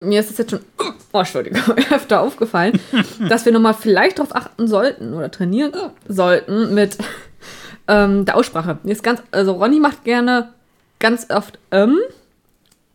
mir ist es jetzt schon, oh, Entschuldigung, öfter aufgefallen, dass wir nochmal vielleicht darauf achten sollten oder trainieren sollten mit ähm, der Aussprache. Jetzt ganz, also Ronny macht gerne ganz oft ähm.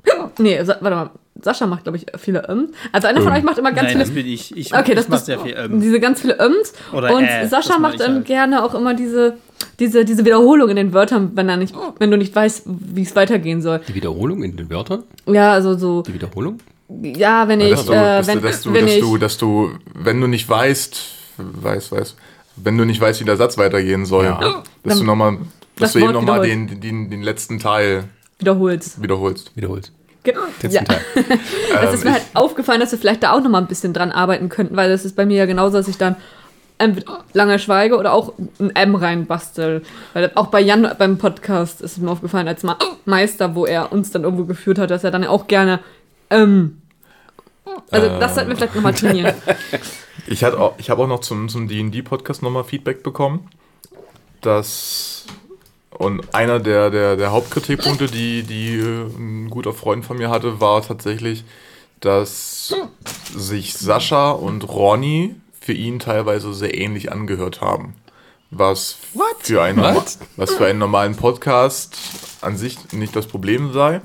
Nee, sa- warte mal. Sascha macht, glaube ich, viele ähm. Also einer von Ähm. euch macht immer ganz Nein, das viele. bin ich. Ich, Okay, ich das mach bist sehr viel. Ähm, diese ganz viele Öms. Oder und äh, das Sascha mach macht halt. gerne auch immer diese, diese, diese Wiederholung in den Wörtern, wenn er nicht, wenn du nicht weißt, wie es weitergehen soll. Die Wiederholung in den Wörtern? Ja, also so, Die Wiederholung? Ja, wenn ich, Dass du, äh, wenn, du, dass, du, wenn dass, ich, du, dass du, wenn du nicht weißt, weiß, weiß, wenn du nicht weißt, wie der Satz weitergehen soll, Ja. dass Dann- du nochmal, das dass du eben nochmal wiederholst. den, den, den letzten Teil wiederholst. wiederholst. Wiederholt. Ge- Ja. Letzten Teil. Es ist mir Ähm, halt aufgefallen, dass wir vielleicht da auch noch mal ein bisschen dran arbeiten könnten, weil das ist bei mir ja genauso, dass ich dann entweder lange schweige oder auch ein M reinbastel. Weil auch bei Jan beim Podcast ist es mir aufgefallen als Meister, wo er uns dann irgendwo geführt hat, dass er dann auch gerne ähm. Also das sollten wir vielleicht noch mal trainieren. Ich, hatte auch- ich habe auch noch zum, zum D&D-Podcast nochmal Feedback bekommen, dass und einer der, der, der Hauptkritikpunkte, die, die äh, ein guter Freund von mir hatte, war tatsächlich, dass sich Sascha und Ronny für ihn teilweise sehr ähnlich angehört haben. Was für, einen, What? was für einen normalen Podcast an sich nicht das Problem sei.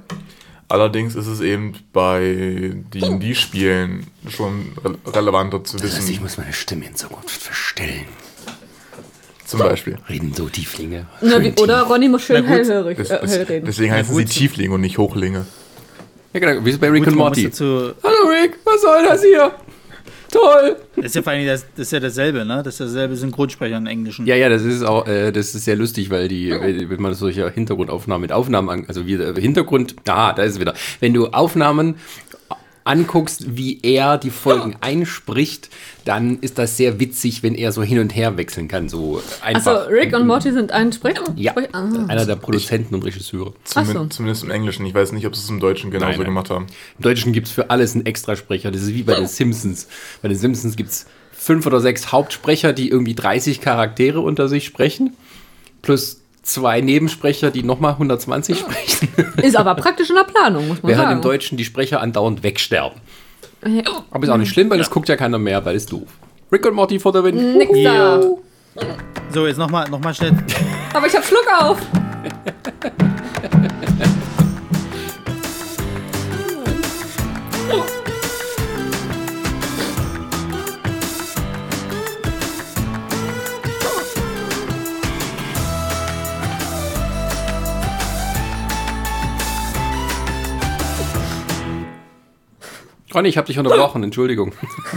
Allerdings ist es eben bei D&D-Spielen schon re relevanter zu Das heißt, ich wissen. muss meine Stimme in Zukunft verstellen. Zum Beispiel. Reden so Tieflinge. Na, wie, tief. oder Ronny muss schön hellhörig Das, äh, hell reden. deswegen heißen sie. Tieflinge und nicht Hochlinge. Ja, genau, wie bei Rick gut, und Morty. Hallo Rick, was soll das hier? Toll! das ist ja vor allem das, das ist ja dasselbe, ne? Das ist derselbe Synchronsprecher im Englischen. Ja, ja, das ist auch, äh, das ist sehr lustig, weil die, wenn man solche Hintergrundaufnahmen mit Aufnahmen, an, also wie äh, Hintergrund, ah, da ist es wieder. Wenn du Aufnahmen anguckst, wie er die Folgen einspricht, dann ist das sehr witzig, wenn er so hin und her wechseln kann, so Achso, einfach. Rick und Morty sind ein Sprecher? Ja, Sprech- ah. einer der Produzenten und Regisseure. Ach Zumin so. Zumindest im Englischen. Ich weiß nicht, ob sie es im Deutschen genauso Nein, nein. gemacht haben. Im Deutschen gibt es für alles einen Extrasprecher. Das ist wie bei den Simpsons. Bei den Simpsons gibt es fünf oder sechs Hauptsprecher, die irgendwie 30 Charaktere unter sich sprechen. Plus zwei Nebensprecher, die nochmal 120 sprechen. Ist aber praktisch in der Planung, muss man Während sagen. im Deutschen die Sprecher andauernd wegsterben. Ja. Aber ist auch nicht schlimm, weil das guckt ja keiner mehr, weil es doof. Rick und Morty for the win. Nix da. So, jetzt nochmal noch mal schnell. Aber ich hab Schluck auf. Ronny, ich habe dich unterbrochen, Entschuldigung.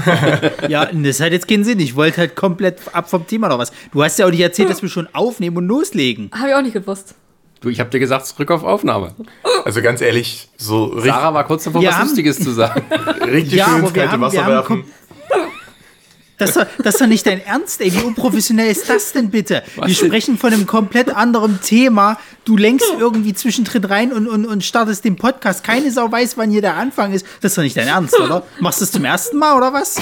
Ja, das hat jetzt keinen Sinn. Ich wollte halt komplett ab vom Thema noch was. Du hast ja auch nicht erzählt, dass wir schon aufnehmen und loslegen. Habe ich auch nicht gewusst. Du, ich habe dir gesagt, zurück auf Aufnahme. Also ganz ehrlich, so richtig, Sarah war kurz davor, Wir was haben- Lustiges zu sagen. richtig Ja, schön ins kalte Wasser werfen. Das ist, doch, das ist doch nicht dein Ernst, ey. Wie unprofessionell ist das denn bitte? wir denn? sprechen von einem komplett anderen Thema. Du lenkst irgendwie zwischendrin rein und, und, und startest den Podcast. Keine Sau weiß, wann hier der Anfang ist. Das ist doch nicht dein Ernst, oder? Machst du es zum ersten Mal, oder was?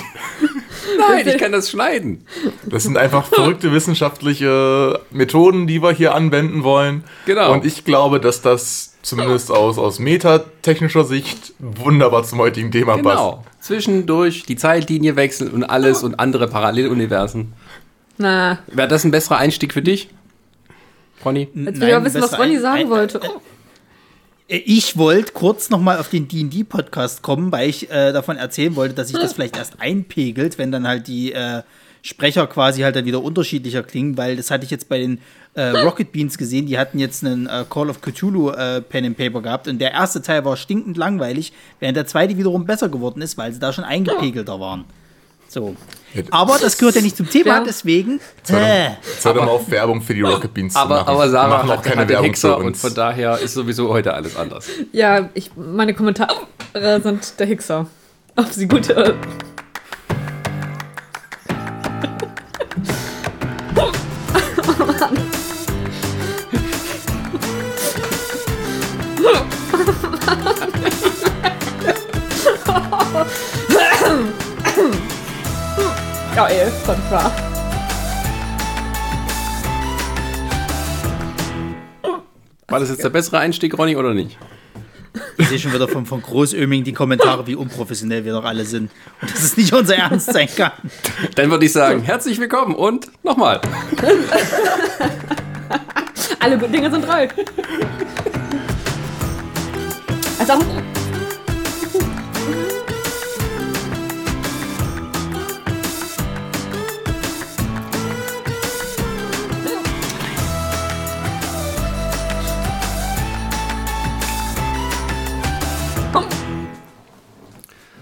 Nein, ich kann das schneiden. Das sind einfach verrückte wissenschaftliche Methoden, die wir hier anwenden wollen. Genau. Und ich glaube, dass das zumindest aus, aus metatechnischer Sicht wunderbar zum heutigen Thema passt. Zwischendurch die Zeitlinie wechseln und alles und andere Paralleluniversen. Na, Wäre das ein besserer Einstieg für dich? Ronny? jetzt will ich aber wissen, was Ronny ein- sagen ein- wollte. Äh, Ich wollte kurz nochmal auf den D&D-Podcast kommen, weil ich äh, davon erzählen wollte, dass sich das vielleicht erst einpegelt, wenn dann halt die äh, Sprecher quasi halt dann wieder unterschiedlicher klingen, weil das hatte ich jetzt bei den äh, Rocket Beans gesehen, die hatten jetzt einen äh, Call of Cthulhu äh, Pen and Paper gehabt und der erste Teil war stinkend langweilig, während der zweite wiederum besser geworden ist, weil sie da schon eingepegelter waren. So. Aber das gehört ja nicht zum Thema, Ja. deswegen. Jetzt hör Äh, doch- mal auf, Werbung für die Rocket Beans zu Aber, machen. aber Wir Sarah machen auch hat, keine hat Werbung Hexer für und uns. von daher ist sowieso heute alles anders. Ja, ich, meine Kommentare sind der Hickser. Ob sie gut. Äh, Geil, von klar. War das jetzt der bessere Einstieg, Ronny, oder nicht? sehe schon wieder von, von Großöming die Kommentare, wie unprofessionell wir doch alle sind. Und dass es nicht unser Ernst sein kann. Dann würde ich sagen, herzlich willkommen und nochmal. Alle guten Dinge sind drei. Also,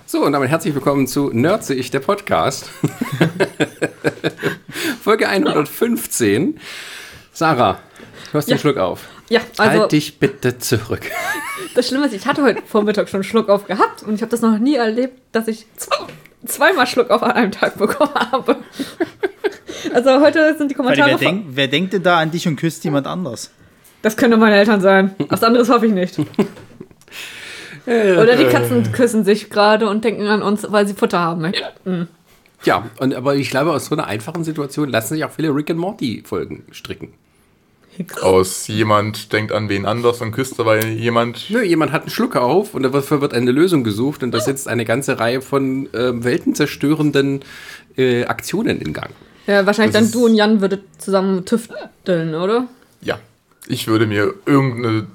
So, und damit herzlich willkommen zu Nerdse ich, der Podcast. Folge 115. Sarah, du hast Ja. den Schluck auf. Ja, also halt dich bitte zurück. das Schlimme ist, ich hatte heute Vormittag schon Schluck auf gehabt und ich habe das noch nie erlebt, dass ich zwei, zweimal Schluck auf an einem Tag bekommen habe. Also heute sind die Kommentare. wer, denk, wer denkt denn da an dich und küsst jemand anders? Das können meine Eltern sein. Was anderes hoffe ich nicht. Oder die Katzen küssen sich gerade und denken an uns, weil sie Futter haben möchten. Ja, und, aber ich glaube, aus so einer einfachen Situation lassen sich auch viele Rick and Morty Folgen stricken. Aus jemand denkt an wen anders und küsst dabei jemand. Nö, jemand hat einen Schluck auf und dafür wird eine Lösung gesucht und da setzt eine ganze Reihe von ähm, weltenzerstörenden äh, Aktionen in Gang. Ja, wahrscheinlich Das dann du und Jan würdet zusammen tüfteln, oder? Ja. Ich würde mir irgendeine,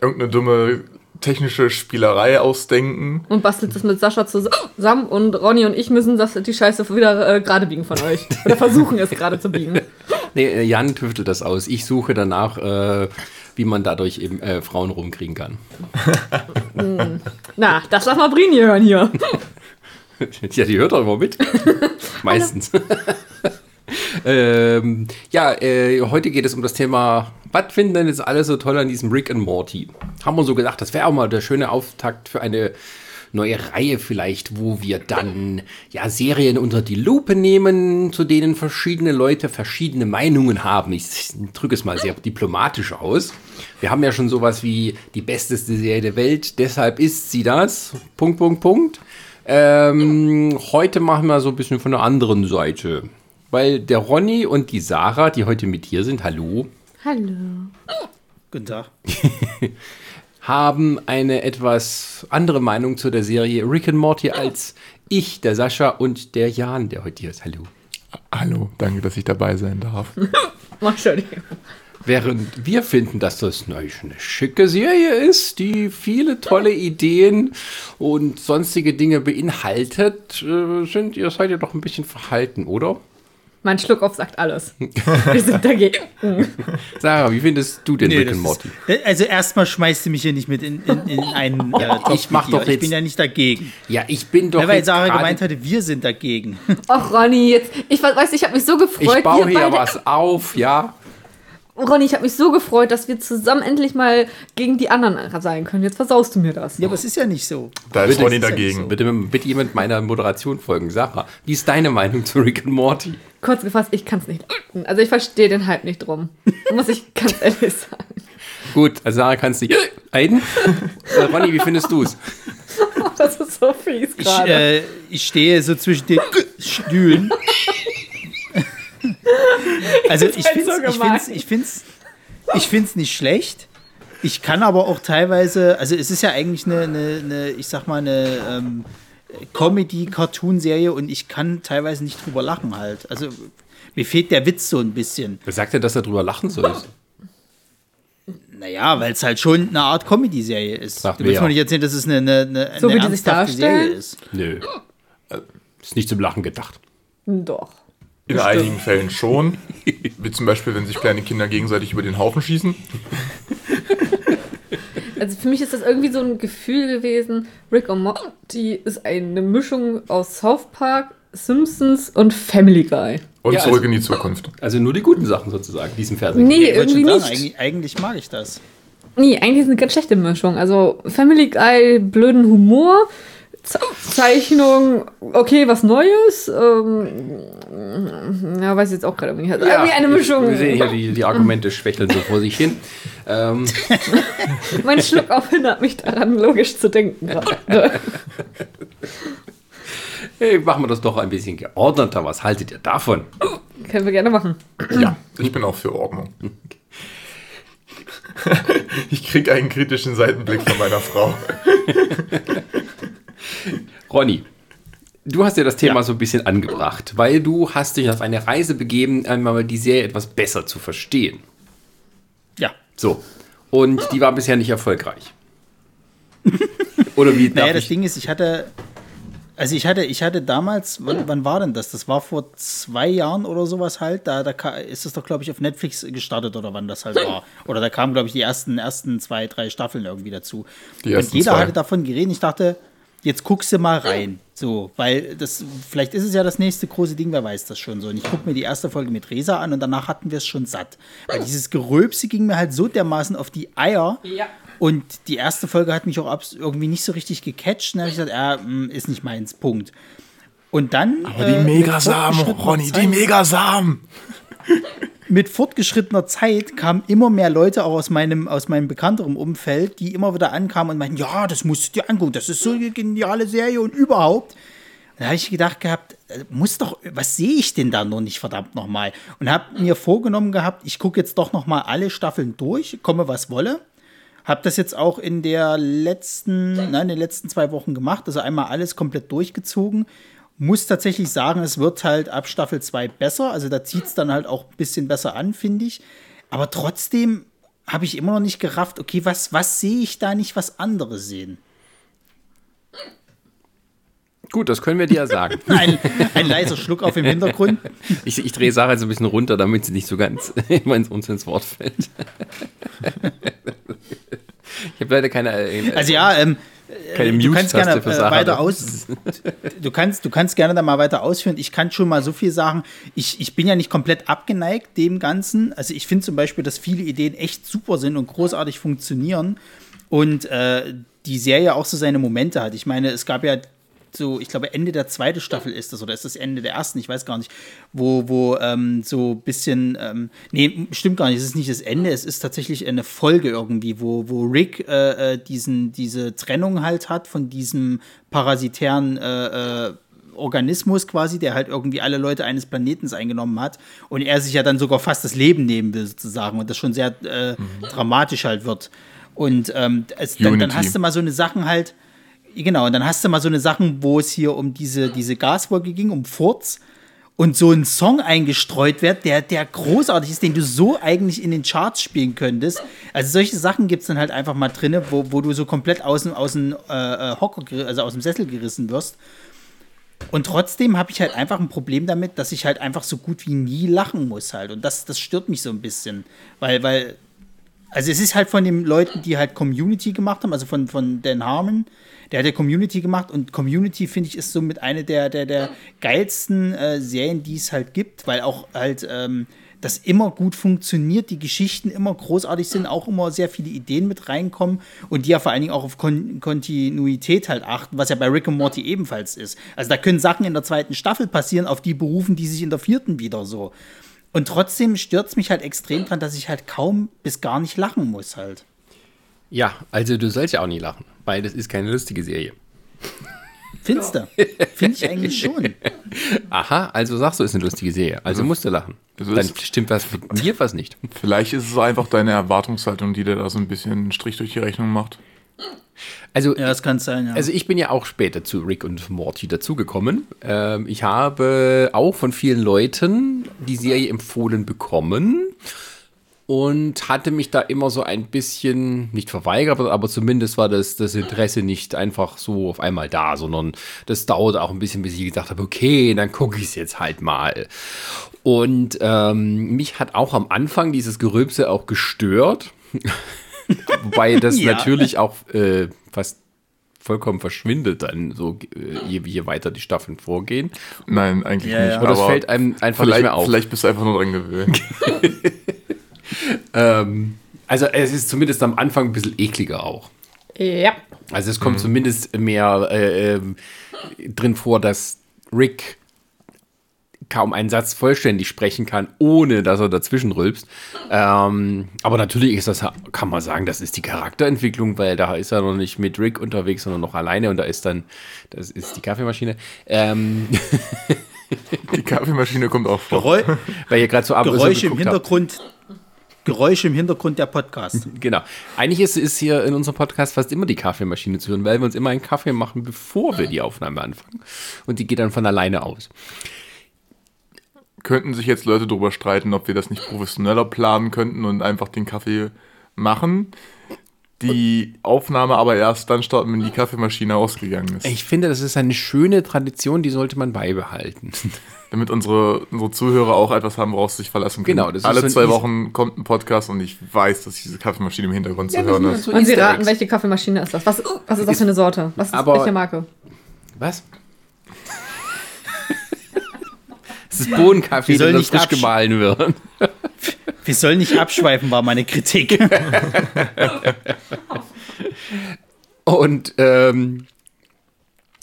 irgendeine dumme technische Spielerei ausdenken. Und bastelt es mit Sascha zusammen und Ronny und ich müssen das, die Scheiße wieder äh, gerade biegen von euch. Oder versuchen es gerade zu biegen. Nee, äh, Jan tüftelt das aus. Ich suche danach, äh, wie man dadurch eben äh, Frauen rumkriegen kann. Na, das darf mal Brini hören hier. Ja, die hört doch immer mit. Meistens. ähm, ja, äh, heute geht es um das Thema, was finden denn jetzt alle so toll an diesem Rick and Morty? Haben wir so gedacht, das wäre auch mal der schöne Auftakt für eine neue Reihe vielleicht, wo wir dann ja Serien unter die Lupe nehmen, zu denen verschiedene Leute verschiedene Meinungen haben. Ich drücke es mal sehr diplomatisch aus. Wir haben ja schon sowas wie die besteste Serie der Welt, deshalb ist sie das. Punkt, Punkt, Punkt. Ähm, heute machen wir so ein bisschen von der anderen Seite. Weil der Ronny und die Sarah, die heute mit hier sind, hallo, Hallo. Guten Tag. haben eine etwas andere Meinung zu der Serie Rick and Morty als ich, der Sascha und der Jan, der heute hier ist. Hallo. Hallo, danke, dass ich dabei sein darf. Während wir finden, dass das eine eine schicke Serie ist, die viele tolle Ideen und sonstige Dinge beinhaltet, äh, sind ihr seid ihr doch ein bisschen verhalten, oder? Mein Schluck auf sagt alles. Wir sind dagegen. Sarah, wie findest du den Nee, Rick and Morty? ist- Also erstmal schmeißt du mich hier nicht mit in, in, in einen äh, Topf ich mach doch Ich jetzt- bin ja nicht dagegen. Ja, ich bin doch Ja, weil jetzt Sarah gemeint hatte, wir sind dagegen. Ach, Ronny, jetzt. Ich weiß, ich habe mich so gefreut. Ich baue hier beide- was auf, ja. Ronny, ich habe mich so gefreut, dass wir zusammen endlich mal gegen die anderen sein können. Jetzt versaust du mir das. Ja, aber es ist ja nicht so. Da ist Ronny ist ja dagegen. Bitte, bitte jemand meiner Moderation folgen. Sarah, wie ist deine Meinung zu Rick and Morty? Kurz gefasst, ich kann es nicht. leiden. Also ich verstehe den Hype nicht drum. Muss ich ganz ehrlich sagen. Gut, also Sarah kannst dich leiden. äh, Ronny, wie findest du es? Das ist so fies Ich, gerade. äh, ich stehe so zwischen den Stühlen. Also ich finde es ich find's, ich find's, ich find's nicht schlecht. Ich kann aber auch teilweise, also es ist ja eigentlich eine, eine, eine ich sag mal, eine ähm, Comedy-Cartoon-Serie und ich kann teilweise nicht drüber lachen halt. Also mir fehlt der Witz so ein bisschen. Wer sagt denn, dass er drüber lachen soll? Naja, weil es halt schon eine Art Comedy-Serie ist. Sagt du willst wer? mir nicht erzählen, dass es eine, eine, eine, So eine wie die sich ernsthafte Serie ist. Nö. Äh, Ist nicht zum Lachen gedacht. Doch. In einigen Fällen schon. Wie zum Beispiel, wenn sich kleine Kinder gegenseitig über den Haufen schießen. Also für mich ist das irgendwie so ein Gefühl gewesen, Rick und Morty ist eine Mischung aus South Park, Simpsons und Family Guy. Und Ja, zurück also- in die Zukunft. Also nur die guten Sachen sozusagen, diesem Fernsehen. Nee, irgendwie nicht. eigentlich, eigentlich mag ich das. Nee, eigentlich ist es eine ganz schlechte Mischung. Also Family Guy, blöden Humor, Zeichnung, okay, was Neues. Ähm, ja, weiß ich jetzt auch gerade nicht. Also irgendwie eine Mischung. Wir sehen hier, die, die Argumente schwächeln so vor sich hin. Ähm, Mein Schluck auf hindert mich daran, logisch zu denken. gerade. hey, machen wir das doch ein bisschen geordneter. Was haltet ihr davon? Können wir gerne machen. Ja, ich bin auch für Ordnung. Ich krieg einen kritischen Seitenblick von meiner Frau. Ronny, du hast ja das Thema Ja. so ein bisschen angebracht, weil du hast dich auf eine Reise begeben, einmal mal die Serie etwas besser zu verstehen. Ja. So. Und die war bisher nicht erfolgreich. Oder wie Naja, das Ding ist, ich hatte, also ich hatte, ich hatte damals, wann, wann war denn das? Das war vor zwei Jahren oder sowas halt. Da, da ist es doch, glaube ich, auf Netflix gestartet oder wann das halt war. Oder da kamen, glaube ich, die ersten, ersten zwei, drei Staffeln irgendwie dazu. Die Und jeder zwei. hatte davon geredet. Ich dachte, jetzt guckst du mal rein. So, weil das, vielleicht ist es ja das nächste große Ding, wer weiß das schon so. Und ich gucke mir die erste Folge mit Resa an und danach hatten wir es schon satt. Weil dieses Geröpse ging mir halt so dermaßen auf die Eier. Ja. Und die erste Folge hat mich auch irgendwie nicht so richtig gecatcht. Und da habe ich gesagt, ja, mh, ist nicht meins, Punkt. Und dann. Aber die äh, Megasamen, Ronny, die Megasamen. Mit fortgeschrittener Zeit kamen immer mehr Leute auch aus meinem, aus meinem bekannteren Umfeld, die immer wieder ankamen und meinten, ja, das musst du dir angucken, das ist so eine geniale Serie und überhaupt. Und da habe ich gedacht gehabt, äh, muss doch, was sehe ich denn da noch nicht, verdammt nochmal? Und habe mir vorgenommen gehabt, ich gucke jetzt doch nochmal alle Staffeln durch, komme was wolle. Habe das jetzt auch in der letzten, nein, in den letzten zwei Wochen gemacht, also einmal alles komplett durchgezogen. Muss tatsächlich sagen, es wird halt ab Staffel 2 besser, also da zieht es dann halt auch ein bisschen besser an, finde ich. Aber trotzdem habe ich immer noch nicht gerafft, okay, was, was sehe ich da nicht, was andere sehen? Gut, das können wir dir ja sagen. Ein, ein leiser Schluck auf im Hintergrund. Ich, ich drehe Sarah jetzt ein bisschen runter, damit sie nicht so ganz immer ins, uns ins Wort fällt. Ich habe leider keine, äh, Also ja, ähm, keine du kannst gerne für äh, Sarah. weiter aus. Du kannst, du kannst gerne da mal weiter ausführen. Ich kann schon mal so viel sagen. Ich, ich bin ja nicht komplett abgeneigt dem Ganzen. Also ich finde zum Beispiel, dass viele Ideen echt super sind und großartig funktionieren und äh, die Serie auch so seine Momente hat. Ich meine, es gab ja so, ich glaube, Ende der zweiten Staffel ist das oder ist das Ende der ersten, ich weiß gar nicht, wo, wo ähm, so ein bisschen, ähm, nee, stimmt gar nicht, es ist nicht das Ende, es ist tatsächlich eine Folge irgendwie, wo, wo Rick äh, äh, diesen, diese Trennung halt hat von diesem parasitären äh, äh, Organismus quasi, der halt irgendwie alle Leute eines Planetens eingenommen hat und er sich ja dann sogar fast das Leben nehmen will sozusagen und das schon sehr äh, dramatisch halt wird. Und ähm, es, dann, dann hast du mal so eine Sachen halt, Genau, und dann hast du mal so eine Sachen, wo es hier um diese, diese Gaswolke ging, um Furz und so ein Song eingestreut wird, der, der großartig ist, den du so eigentlich in den Charts spielen könntest. Also solche Sachen gibt es dann halt einfach mal drin, wo, wo du so komplett aus aus dem äh, äh, Hocker, also aus dem Sessel gerissen wirst. Und trotzdem habe ich halt einfach ein Problem damit, dass ich halt einfach so gut wie nie lachen muss halt. Und das, das stört mich so ein bisschen. Weil, weil, also es ist halt von den Leuten, die halt Community gemacht haben, also von, von Dan Harmon, der hat ja Community gemacht und Community, finde ich, ist so mit einer der, der, der geilsten äh, Serien, die es halt gibt, weil auch halt ähm, das immer gut funktioniert, die Geschichten immer großartig sind, auch immer sehr viele Ideen mit reinkommen und die ja vor allen Dingen auch auf Kon Kontinuität halt achten, was ja bei Rick und Morty ebenfalls ist. Also da können Sachen in der zweiten Staffel passieren, auf die berufen die sich in der vierten wieder so. Und trotzdem stört es mich halt extrem dran, dass ich halt kaum bis gar nicht lachen muss halt. Ja, also du sollst ja auch nie lachen, weil das ist keine lustige Serie. Findest du? Finde ich eigentlich schon. Aha, also sagst du, ist eine lustige Serie. Also musst du lachen. das Dann stimmt was mit mir, was nicht. Vielleicht ist es einfach deine Erwartungshaltung, die dir da so ein bisschen einen Strich durch die Rechnung macht. Also, Ja, das kann sein, ja. also ich bin ja auch später zu Rick und Morty dazugekommen. Ähm, ich habe auch von vielen Leuten die Serie empfohlen bekommen und hatte mich da immer so ein bisschen, nicht verweigert, aber, zumindest war das, das Interesse nicht einfach so auf einmal da, sondern das dauerte auch ein bisschen, bis ich gesagt habe, okay, dann gucke ich es jetzt halt mal. Und ähm, mich hat auch am Anfang dieses Gerülpse auch gestört. Wobei das Ja. natürlich auch äh, fast vollkommen verschwindet dann, so äh, je, je weiter die Staffeln vorgehen. Nein, eigentlich Ja, nicht. ja. Aber das fällt einem einfach nicht vielleicht, mehr auf. vielleicht bist du einfach nur dran gewöhnt. Ähm, also es ist zumindest am Anfang ein bisschen ekliger auch. Ja. Also es kommt zumindest mehr äh, ähm, drin vor, dass Rick kaum einen Satz vollständig sprechen kann, ohne dass er dazwischen rülpst. Ähm, aber natürlich ist das, kann man sagen, das ist die Charakterentwicklung, weil da ist er noch nicht mit Rick unterwegs, sondern noch alleine und da ist dann, das ist die Kaffeemaschine. Ähm, Die Kaffeemaschine kommt auch vor. Gereu weil ihr gerade so Geräusche im geguckt habt. Geräusche im Hintergrund der Podcast. Genau. Eigentlich ist, ist hier in unserem Podcast fast immer die Kaffeemaschine zu hören, weil wir uns immer einen Kaffee machen, bevor wir die Aufnahme anfangen. Und die geht dann von alleine aus. Könnten sich jetzt Leute darüber streiten, ob wir das nicht professioneller planen könnten und einfach den Kaffee machen. Die Aufnahme aber erst dann starten, wenn die Kaffeemaschine ausgegangen ist. Ich finde, das ist eine schöne Tradition, die sollte man beibehalten. Damit unsere, unsere Zuhörer auch etwas haben, worauf sie sich verlassen können. Genau, das ist Alle so ein zwei easy- Wochen kommt ein Podcast und ich weiß, dass diese Kaffeemaschine im Hintergrund zu hören ist. so Und Sie raten, welche Kaffeemaschine ist das? Was, was ist das für eine Sorte? Was ist Aber- welche Marke? Was? Es ist Bohnenkaffee, Wir sollen der nicht frisch gemahlen wird. Wir sollen nicht abschweifen, war meine Kritik. Und ähm,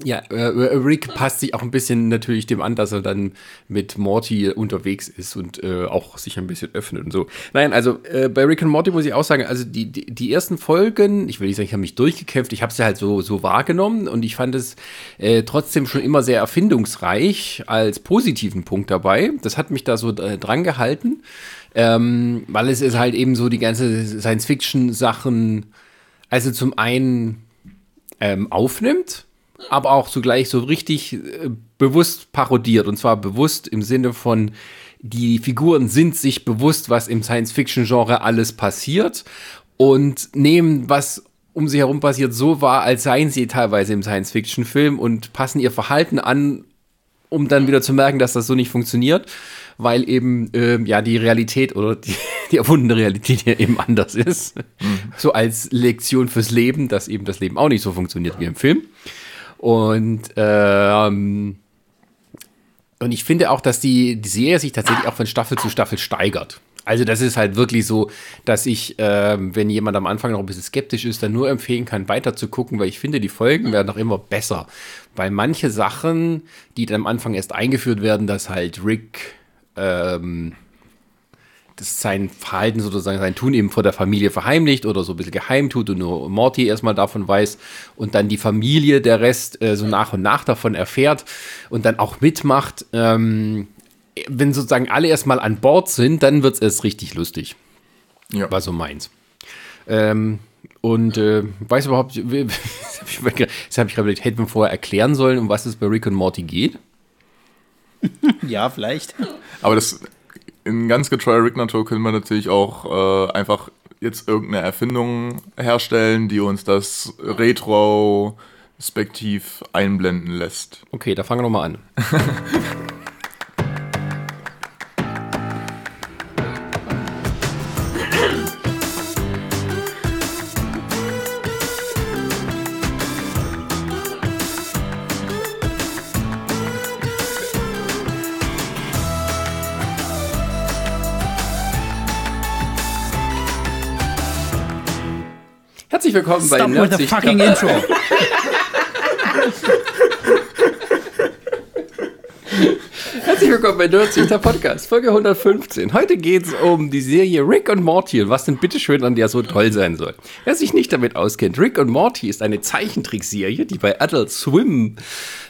ja, äh, Rick passt sich auch ein bisschen natürlich dem an, dass er dann mit Morty unterwegs ist und äh, auch sich ein bisschen öffnet und so. Nein, also äh, bei Rick und Morty muss ich auch sagen, also die, die, die ersten Folgen, ich will nicht sagen, ich habe mich durchgekämpft, ich habe sie halt so, so wahrgenommen und ich fand es äh, trotzdem schon immer sehr erfindungsreich als positiven Punkt dabei. Das hat mich da so äh, dran gehalten, ähm, weil es ist halt eben so die ganze Science-Fiction-Sachen, also zum einen ähm, aufnimmt, aber auch zugleich so richtig äh, bewusst parodiert. Und zwar bewusst im Sinne von, die Figuren sind sich bewusst, was im Science-Fiction-Genre alles passiert und nehmen, was um sie herum passiert, so wahr, als seien sie teilweise im Science-Fiction-Film und passen ihr Verhalten an, um dann wieder zu merken, dass das so nicht funktioniert, weil eben ähm, ja die Realität oder die, die erfundene Realität hier eben anders ist. So als Lektion fürs Leben, dass eben das Leben auch nicht so funktioniert wie im Film. Und ähm, und ich finde auch, dass die, die Serie sich tatsächlich auch von Staffel zu Staffel steigert. Also das ist halt wirklich so, dass ich, ähm, wenn jemand am Anfang noch ein bisschen skeptisch ist, dann nur empfehlen kann, weiter zu gucken, weil ich finde, die Folgen werden auch immer besser. Weil manche Sachen, die dann am Anfang erst eingeführt werden, dass halt Rick ähm, das sein Verhalten sozusagen, sein Tun eben vor der Familie verheimlicht oder so ein bisschen geheim tut und nur Morty erstmal davon weiß und dann die Familie, der Rest äh, so nach und nach davon erfährt und dann auch mitmacht. Ähm, wenn sozusagen alle erstmal an Bord sind, dann wird es erst richtig lustig. Ja. War so meins. Ähm, und äh, weiß überhaupt, das habe ich, das hab ich gerade überlegt, hätten wir vorher erklären sollen, um was es bei Rick und Morty geht. ja, vielleicht. Aber das in ganz getreuer Rick-Natur können wir natürlich auch äh, einfach jetzt irgendeine Erfindung herstellen, die uns das retrospektiv einblenden lässt. Okay, da fangen wir nochmal an. Herzlich willkommen bei Stop with the fucking intro. Herzlich willkommen bei Nerdsich, der Podcast, Folge 115. Heute geht es um die Serie Rick und Morty und was denn bitteschön an der so toll sein soll. Wer sich nicht damit auskennt, Rick und Morty ist eine Zeichentrickserie, die bei Adult Swim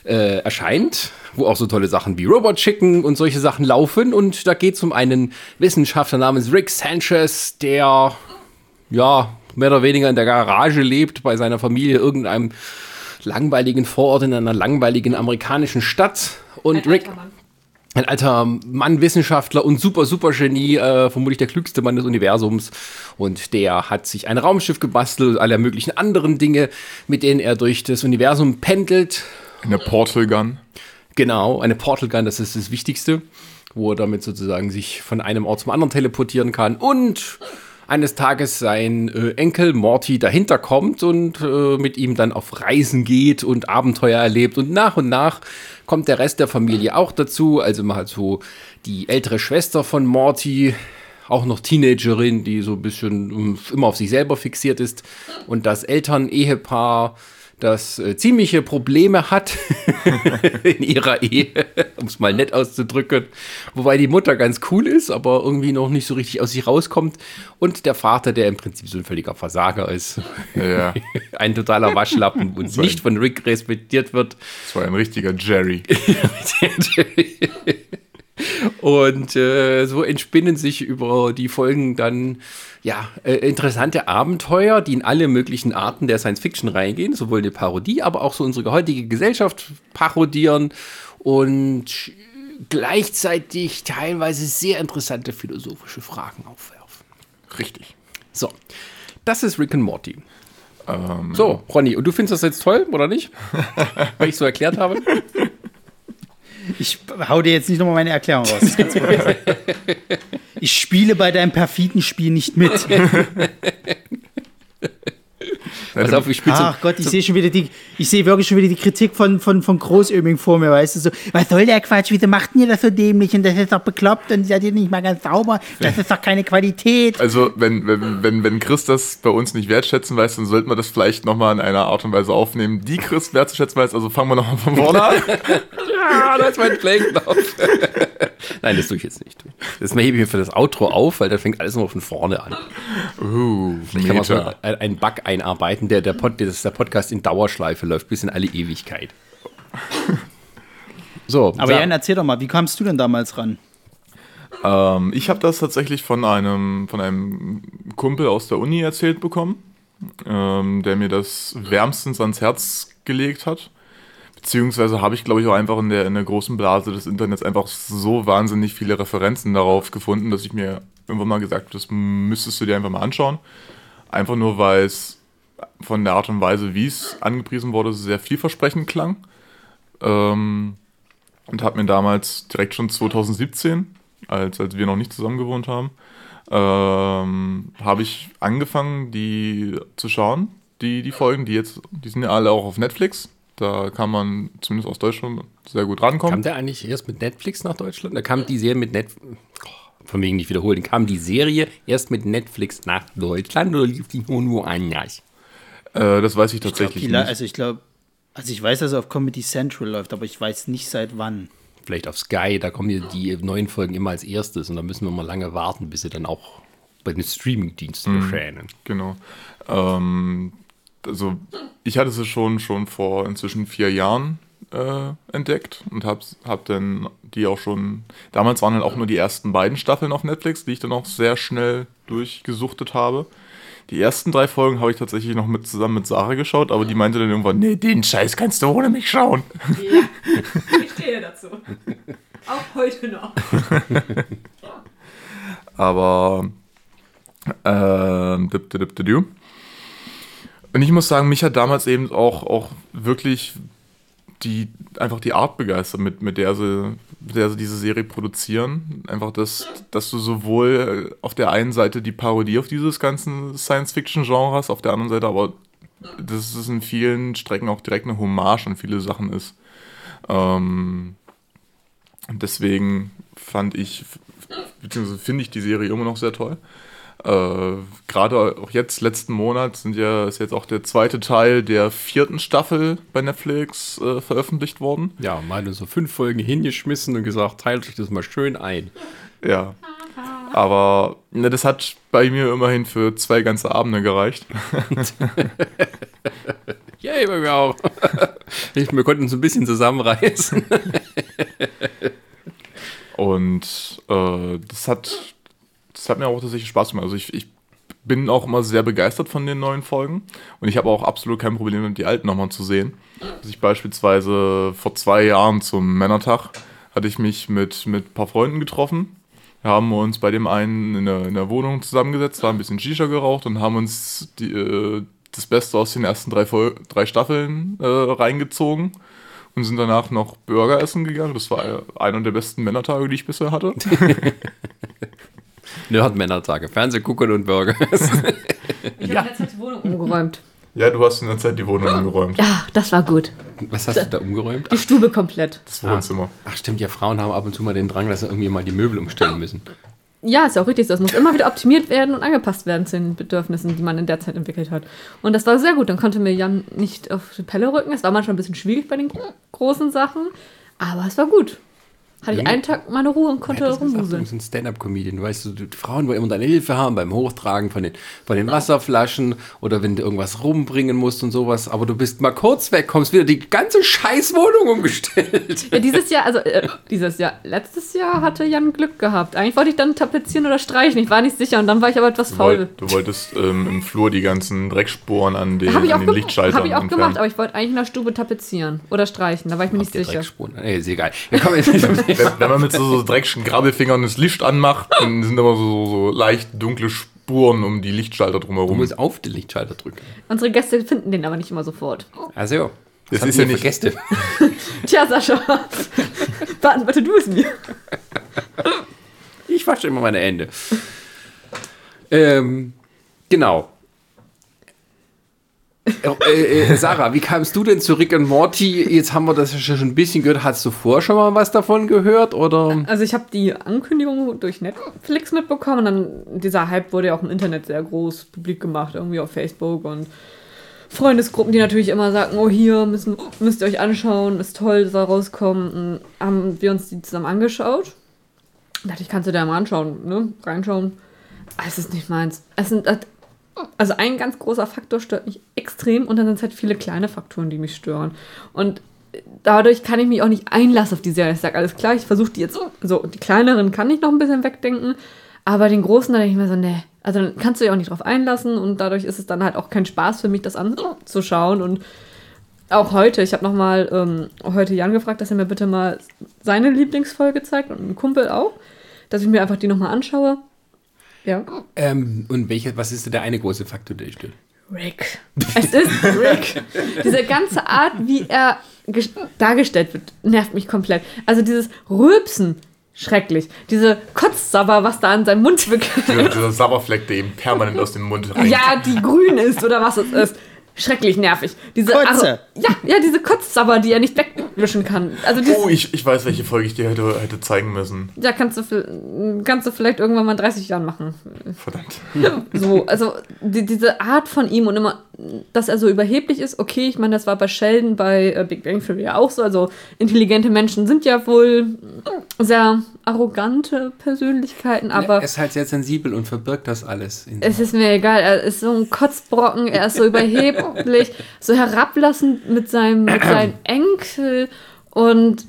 äh, erscheint, wo auch so tolle Sachen wie Robot Chicken und solche Sachen laufen. Und da geht es um einen Wissenschaftler namens Rick Sanchez, der ja mehr oder weniger in der Garage lebt bei seiner Familie, irgendeinem langweiligen Vorort in einer langweiligen amerikanischen Stadt. Und Rick, ein alter Mann, Wissenschaftler und super, super Genie, äh, vermutlich der klügste Mann des Universums. Und der hat sich ein Raumschiff gebastelt und alle möglichen anderen Dinge, mit denen er durch das Universum pendelt. Eine Portal Gun. Genau, eine Portal Gun, das ist das Wichtigste, wo er damit sozusagen sich von einem Ort zum anderen teleportieren kann. Und eines Tages sein äh, Enkel Morty dahinter kommt und äh, mit ihm dann auf Reisen geht und Abenteuer erlebt. Und nach und nach kommt der Rest der Familie auch dazu. Also hat so die ältere Schwester von Morty, auch noch Teenagerin, die so ein bisschen ähm, immer auf sich selber fixiert ist. Und das Eltern-Ehepaar, das äh, ziemliche Probleme hat in ihrer Ehe, um es mal nett auszudrücken. Wobei die Mutter ganz cool ist, aber irgendwie noch nicht so richtig aus sich rauskommt. Und der Vater, der im Prinzip so ein völliger Versager ist. Ja, ein totaler Waschlappen und nicht von Rick respektiert wird. das war ein richtiger Jerry. Und äh, so entspinnen sich über die Folgen dann ja äh, interessante Abenteuer, die in alle möglichen Arten der Science Fiction reingehen, sowohl eine Parodie, aber auch so unsere heutige Gesellschaft parodieren und gleichzeitig teilweise sehr interessante philosophische Fragen aufwerfen. Richtig. So, das ist Rick and Morty. so, Ronny, und du findest das jetzt toll, oder nicht? Weil ich so erklärt habe? Ich hau dir jetzt nicht nochmal meine Erklärung raus. Ich spiele bei deinem perfiden Spiel nicht mit. Pass auf, ich spiele Ach Gott, ich sehe schon wieder die, ich sehe wirklich schon wieder die Kritik von, von, von Großöming vor mir, weißt du, so, was soll der Quatsch, wieso macht ihr das so dämlich und das ist doch bekloppt und seid ihr nicht mal ganz sauber, das ist doch keine Qualität. Also, wenn, wenn, wenn, wenn Chris das bei uns nicht wertschätzen weiß, dann sollten wir das vielleicht nochmal in einer Art und Weise aufnehmen, die Chris wertzuschätzen weiß. Also fangen wir nochmal von vorne an. Ja, da ist mein Playground. Nein, das tue ich jetzt nicht. Das hebe ich mir für das Outro auf, weil dann fängt alles nur von vorne an. Uh, Vielleicht kann man so ein- einen Bug einarbeiten, der, der, Pod, dass der Podcast in Dauerschleife läuft, bis in alle Ewigkeit. So, Aber Jan, erzähl doch mal, wie kamst du denn damals ran? Ähm, ich habe das tatsächlich von einem, von einem Kumpel aus der Uni erzählt bekommen, ähm, der mir das wärmstens ans Herz gelegt hat. Beziehungsweise habe ich, glaube ich, auch einfach in der, in der großen Blase des Internets einfach so wahnsinnig viele Referenzen darauf gefunden, dass ich mir irgendwann mal gesagt habe, das müsstest du dir einfach mal anschauen. Einfach nur, weil es von der Art und Weise, wie es angepriesen wurde, sehr vielversprechend klang. Ähm, und habe mir damals direkt schon 2017, als, als wir noch nicht zusammen gewohnt haben, ähm, habe ich angefangen, die zu schauen, die, die Folgen, die jetzt, die sind ja alle auch auf Netflix. Da kann man zumindest aus Deutschland sehr gut rankommen. kam der eigentlich erst mit Netflix nach Deutschland? Da kam die Serie mit Netflix. Von wegen nicht wiederholen. Kam die Serie erst mit Netflix nach Deutschland oder lief die nur woanders? Äh, das weiß ich Ich glaub, tatsächlich die, La- nicht. also ich glaube, also ich weiß, dass er auf Comedy Central läuft, aber ich weiß nicht seit wann. Vielleicht auf Sky, da kommen die, die neuen Folgen immer als erstes und da müssen wir mal lange warten, bis sie dann auch bei den Streaming-Diensten erscheinen. Genau. Ähm, also ich hatte sie schon, schon vor inzwischen vier Jahren äh, entdeckt und habe hab dann die auch schon, damals waren dann auch nur die ersten beiden Staffeln auf Netflix, die ich dann auch sehr schnell durchgesuchtet habe. Die ersten drei Folgen habe ich tatsächlich noch mit, zusammen mit Sarah geschaut, aber die meinte dann irgendwann, nee, den Scheiß kannst du ohne mich schauen. Ich stehe dazu. Auch heute noch. Aber ähm, dip, dip, dip, dip, dip. und ich muss sagen, mich hat damals eben auch, auch wirklich die einfach die Art begeistert, mit, mit der sie, mit der sie diese Serie produzieren. Einfach das, dass du sowohl auf der einen Seite die Parodie auf dieses ganzen Science-Fiction-Genre hast, auf der anderen Seite aber dass es in vielen Strecken auch direkt eine Hommage an viele Sachen ist. Ähm, deswegen fand ich, beziehungsweise finde ich die Serie immer noch sehr toll. Äh, Gerade auch jetzt, letzten Monat, sind ja, ist jetzt auch der zweite Teil der vierten Staffel bei Netflix äh, veröffentlicht worden. Ja, mal so fünf Folgen hingeschmissen und gesagt, teilt euch das mal schön ein. Ja. Aber ne, das hat bei mir immerhin für zwei ganze Abende gereicht. Yay, bei mir auch. Ich, wir konnten uns ein bisschen zusammenreißen. Und äh, das hat das hat mir auch tatsächlich Spaß gemacht. Also ich, ich bin auch immer sehr begeistert von den neuen Folgen und ich habe auch absolut kein Problem damit, die alten nochmal zu sehen. Also ich beispielsweise vor zwei Jahren zum Männertag hatte ich mich mit, mit ein paar Freunden getroffen. Wir haben uns bei dem einen in der, in der Wohnung zusammengesetzt, haben ein bisschen Shisha geraucht und haben uns die, äh, das Beste aus den ersten drei, Fol drei Staffeln äh, reingezogen und sind danach noch Burger essen gegangen. Das war äh, einer der besten Männertage, die ich bisher hatte. Nerd-Männertage, Fernseh gucken und Burger. Ich habe jetzt die Wohnung umgeräumt. Ja, du hast in der Zeit die Wohnung umgeräumt. Ja, das war gut. Was hast du da umgeräumt? Die Stube komplett. Das Wohnzimmer. Ach stimmt, ja, Frauen haben ab und zu mal den Drang, dass sie irgendwie mal die Möbel umstellen müssen. Ja, ist ja auch richtig. so. Das muss immer wieder optimiert werden und angepasst werden zu den Bedürfnissen, die man in der Zeit entwickelt hat. Und das war sehr gut. Dann konnte mir Jan nicht auf die Pelle rücken. Es war manchmal ein bisschen schwierig bei den großen Sachen, aber es war gut. Hatte ich einen Tag meine Ruhe und konnte das gesagt? Du rumwuseln. bist ein Stand-Up-Comedian. Weißt du, die Frauen wollen immer deine Hilfe haben beim Hochtragen von den, von den Wasserflaschen oder wenn du irgendwas rumbringen musst und sowas. Aber du bist mal kurz weg, kommst wieder die ganze Scheißwohnung umgestellt. Ja, dieses Jahr, also äh, dieses Jahr, letztes Jahr hatte Jan Glück gehabt. Eigentlich wollte ich dann tapezieren oder streichen, ich war nicht sicher und dann war ich aber etwas faul. du wolltest ähm, im Flur die ganzen Dreckspuren an den, Habe ich, an auch den Lichtschaltern hab ich auch gemacht, aber ich wollte eigentlich in der Stube tapezieren oder streichen, da war ich mir nicht Die sicher. Dreckspuren. Ey, ist egal. Wir kommen jetzt nicht wenn, wenn man mit so, so dreckischen Grabbelfingern das Licht anmacht, dann sind immer so, so leicht dunkle Spuren um die Lichtschalter Du drumherum. musst auf den Lichtschalter drücken. Unsere Gäste finden den aber nicht immer sofort. Also, Das was ist ja nicht- Gäste. Tja, Sascha, beantworte du es mir. Ich wasche immer meine Hände. Ähm, genau. Äh, äh, Sarah, wie kamst du denn zu Rick und Morty? Jetzt haben wir das ja schon ein bisschen gehört. Hast du vorher schon mal was davon gehört? Oder? Also ich habe die Ankündigung durch Netflix mitbekommen. Dann dieser Hype wurde ja auch im Internet sehr groß publik gemacht, irgendwie auf Facebook und Freundesgruppen, die natürlich immer sagten, oh hier müssen, müsst ihr euch anschauen, ist toll, soll rauskommen. Und haben wir uns die zusammen angeschaut. Dachte ich, kannst du dir mal anschauen, ne? Reinschauen. Aber Es ist nicht meins. Es sind, also ein ganz großer Faktor stört mich extrem und dann sind es halt viele kleine Faktoren, die mich stören. Und dadurch kann ich mich auch nicht einlassen auf die Serie. Ich sage, alles klar, ich versuche die jetzt, so, die kleineren kann ich noch ein bisschen wegdenken, aber den großen, da denke ich mir so, nee, also dann kannst du dich auch nicht drauf einlassen und dadurch ist es dann halt auch kein Spaß für mich, das anzuschauen und auch heute, ich habe nochmal ähm, heute Jan gefragt, dass er mir bitte mal seine Lieblingsfolge zeigt und ein Kumpel auch, dass ich mir einfach die nochmal anschaue. Ja. Ähm, und welche, was ist denn der eine große Faktor, der stört? Rick. Es ist Rick. Diese ganze Art, wie er ges- dargestellt wird, nervt mich komplett. Also dieses Rülpsen, schrecklich. Diese Kotzsabber, was da an seinem Mund wirklich. Dieser, dieser Sabberfleck, der ihm permanent aus dem Mund rein. ja, die grün ist oder was es ist. Schrecklich nervig. Diese Kotze. Ja, ja, diese Kotzsabber, die er nicht wegwischen kann. Also dieses, Oh, ich, ich weiß, welche Folge ich dir hätte, hätte zeigen müssen. ja, kannst du, kannst du vielleicht irgendwann mal in 30 Jahren machen. Verdammt. So, also die, diese Art von ihm und immer, dass er so überheblich ist, okay, ich meine, das war bei Sheldon bei äh, Big Bang Theory ja auch so. Also intelligente Menschen sind ja wohl sehr arrogante Persönlichkeiten, aber er ist halt sehr sensibel und verbirgt das alles. In es ist mir egal. Er ist so ein Kotzbrocken, er ist so überheblich, so herablassend mit seinem, mit seinem Enkel und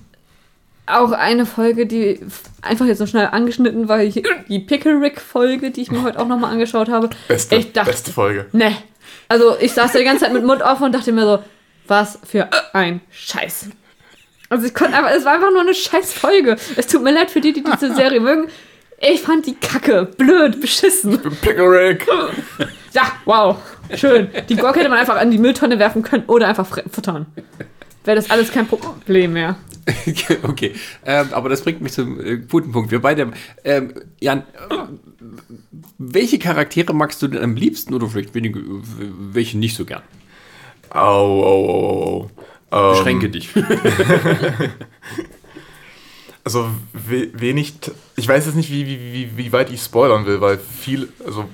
auch eine Folge, die einfach jetzt so schnell angeschnitten war, die Pickle-Rick-Folge, die ich mir heute auch nochmal angeschaut habe. Beste, ich dachte, beste Folge. Ne. Also ich saß da die ganze Zeit mit Mund offen und dachte mir so, was für ein Scheiß. Also ich konnte einfach, es war einfach nur eine scheiß Folge. Es tut mir leid für die, die diese Serie mögen. Ich fand die kacke, blöd, beschissen. Pickerick. Ja, wow, schön. Die Gurke hätte man einfach an die Mülltonne werfen können oder einfach futtern. Wäre das alles kein Problem mehr. okay, ähm, aber das bringt mich zum äh, guten Punkt. Wir beide, ähm, Jan, äh, welche Charaktere magst du denn am liebsten oder vielleicht wenige, welche nicht so gern? Au, au, au, au. Ähm, Beschränke dich. Also we wenig. Ich weiß jetzt nicht, wie, wie, wie, wie weit ich spoilern will, weil viel. Also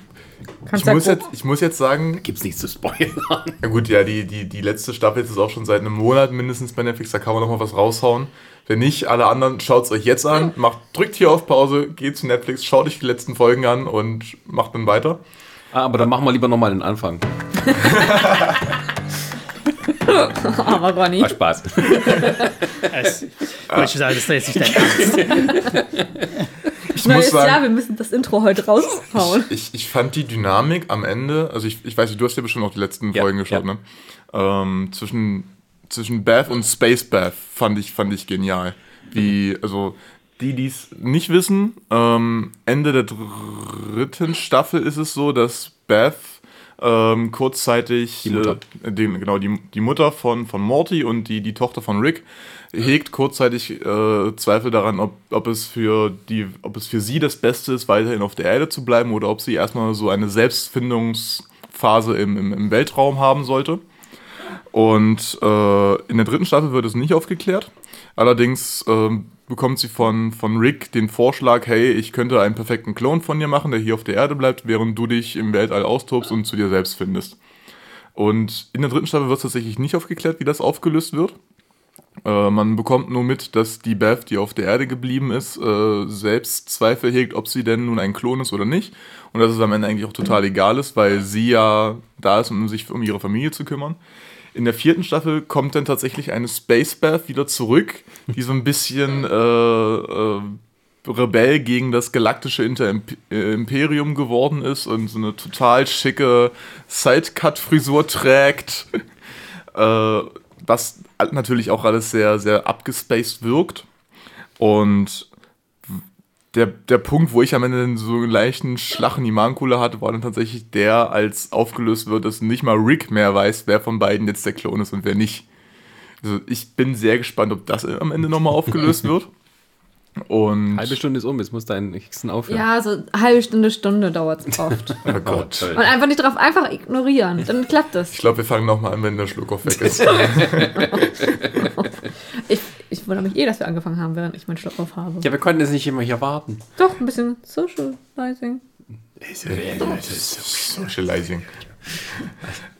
Kannst ich ja muss, jetzt, ich muss jetzt sagen, Gibt's nichts zu spoilern. na gut, ja, die, die, die letzte Staffel ist auch schon seit einem Monat mindestens bei Netflix, da kann man noch mal was raushauen. Wenn nicht, alle anderen, schaut es euch jetzt an, macht, drückt hier auf Pause, geht zu Netflix, schaut euch die letzten Folgen an und macht dann weiter. Ah, aber dann machen wir lieber nochmal den Anfang. Aber Ronny. War Spaß. Es, wollte ich sagen, das ist doch jetzt nicht dein Ernst. Ich muss Neues Jahr, sagen, wir müssen das Intro heute raushauen. ich, ich fand die Dynamik am Ende, also ich, ich weiß nicht, du hast ja bestimmt auch die letzten Ja, Folgen geschaut, ja. ne? Ähm, zwischen, zwischen Bath und Space Bath fand ich, fand ich genial. Wie, also die, die es nicht wissen, ähm, Ende der dritten Staffel ist es so, dass Beth ähm, kurzzeitig Die Mutter. Äh, den, genau, die, die Mutter von, von Morty und die, die Tochter von Rick hegt kurzzeitig äh, Zweifel daran, ob, ob, es für die, ob es für sie das Beste ist, weiterhin auf der Erde zu bleiben oder ob sie erstmal so eine Selbstfindungsphase im, im, im Weltraum haben sollte. Und äh, in der dritten Staffel wird es nicht aufgeklärt. Allerdings ähm, bekommt sie von, von Rick den Vorschlag, hey, ich könnte einen perfekten Klon von dir machen, der hier auf der Erde bleibt, während du dich im Weltall austobst und zu dir selbst findest. Und in der dritten Staffel wird es tatsächlich nicht aufgeklärt, wie das aufgelöst wird. Äh, man bekommt nur mit, dass die Beth, die auf der Erde geblieben ist, äh, selbst Zweifel hegt, ob sie denn nun ein Klon ist oder nicht. Und dass es am Ende eigentlich auch total egal ist, weil sie ja da ist, um sich um ihre Familie zu kümmern. In der vierten Staffel kommt dann tatsächlich eine Space Beth wieder zurück, die so ein bisschen äh, äh, Rebell gegen das galaktische Inter äh, Imperium geworden ist und so eine total schicke Sidecut-Frisur trägt. äh, was natürlich auch alles sehr, sehr abgespaced wirkt. Und der, der Punkt, wo ich am Ende so einen leichten Schlag in die Magenkuhle hatte, war dann tatsächlich der, als aufgelöst wird, dass nicht mal Rick mehr weiß, wer von beiden jetzt der Klon ist und wer nicht. Also ich bin sehr gespannt, ob das am Ende nochmal aufgelöst wird. Und halbe Stunde ist um, jetzt muss dein Hexen aufhören. Ja, so halbe Stunde, Stunde dauert es oft. oh Gott. Und einfach nicht drauf, einfach ignorieren, dann klappt das. Ich glaube, wir fangen nochmal an, wenn der Schluck auf weg ist. ich, ich wundere mich eh, dass wir angefangen haben, während ich meinen Schluck auf habe. Ja, wir konnten es nicht immer hier warten. Doch, ein bisschen Socializing. Socializing.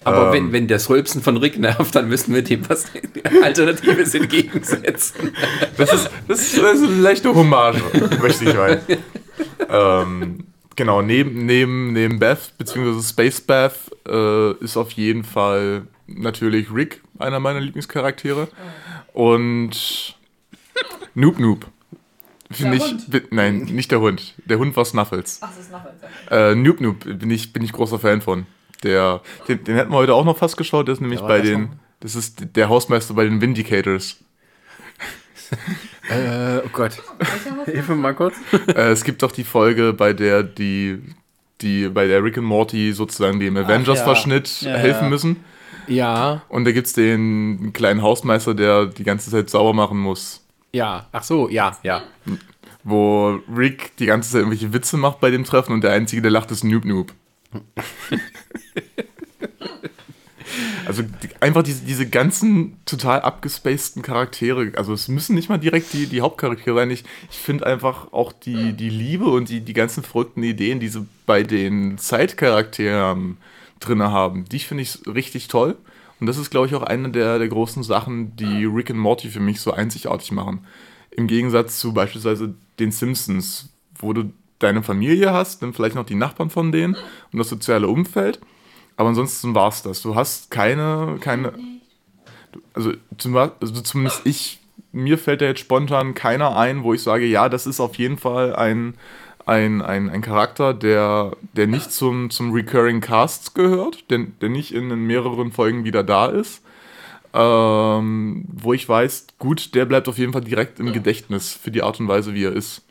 Aber ähm, wenn, wenn das Rülpsen von Rick nervt, dann müssen wir dem was Alternatives entgegensetzen. Das ist, das ist, das ist eine leichte Hommage, möchte ich meinen. ähm, genau, neben, neben, neben Beth, beziehungsweise Space Beth, äh, ist auf jeden Fall natürlich Rick einer meiner Lieblingscharaktere. Und Noob Noob. Finde ich. Nein, nicht der Hund. Der Hund war Snuffles. Ach, das ist Snuffles. Äh, Noob Noob bin ich, bin ich großer Fan von. Der, den, den hätten wir heute auch noch fast geschaut, der ist nämlich bei den, das ist der Hausmeister bei den Vindicators. äh, oh Gott. Hilfe mal kurz. äh, es gibt doch die Folge, bei der die, die, bei der Rick und Morty sozusagen dem Avengers-Verschnitt ja. ja, helfen ja. müssen. Ja. Und da gibt es den kleinen Hausmeister, der die ganze Zeit sauber machen muss. Ja, ach so, ja, ja. Wo Rick die ganze Zeit irgendwelche Witze macht bei dem Treffen und der Einzige, der lacht, ist Noob Noob. Also die, einfach diese, diese ganzen total abgespaceden Charaktere, also es müssen nicht mal direkt die, die Hauptcharaktere sein. Ich, ich finde einfach auch die, die Liebe und die, die ganzen verrückten Ideen, die sie bei den Zeitcharakteren drin haben, die finde ich richtig toll. Und das ist, glaube ich, auch eine der, der großen Sachen, die Rick und Morty für mich so einzigartig machen. Im Gegensatz zu beispielsweise den Simpsons, wo du deine Familie hast, dann vielleicht noch die Nachbarn von denen und das soziale Umfeld. Aber ansonsten war es das. Du hast keine, keine. Also, zum, also zumindest ich, mir fällt da jetzt spontan keiner ein, wo ich sage, ja, das ist auf jeden Fall ein, ein, ein, ein Charakter, der, der nicht zum, zum Recurring Casts gehört, der, der nicht in mehreren Folgen wieder da ist. Ähm, wo ich weiß, gut, der bleibt auf jeden Fall direkt im Gedächtnis für die Art und Weise, wie er ist.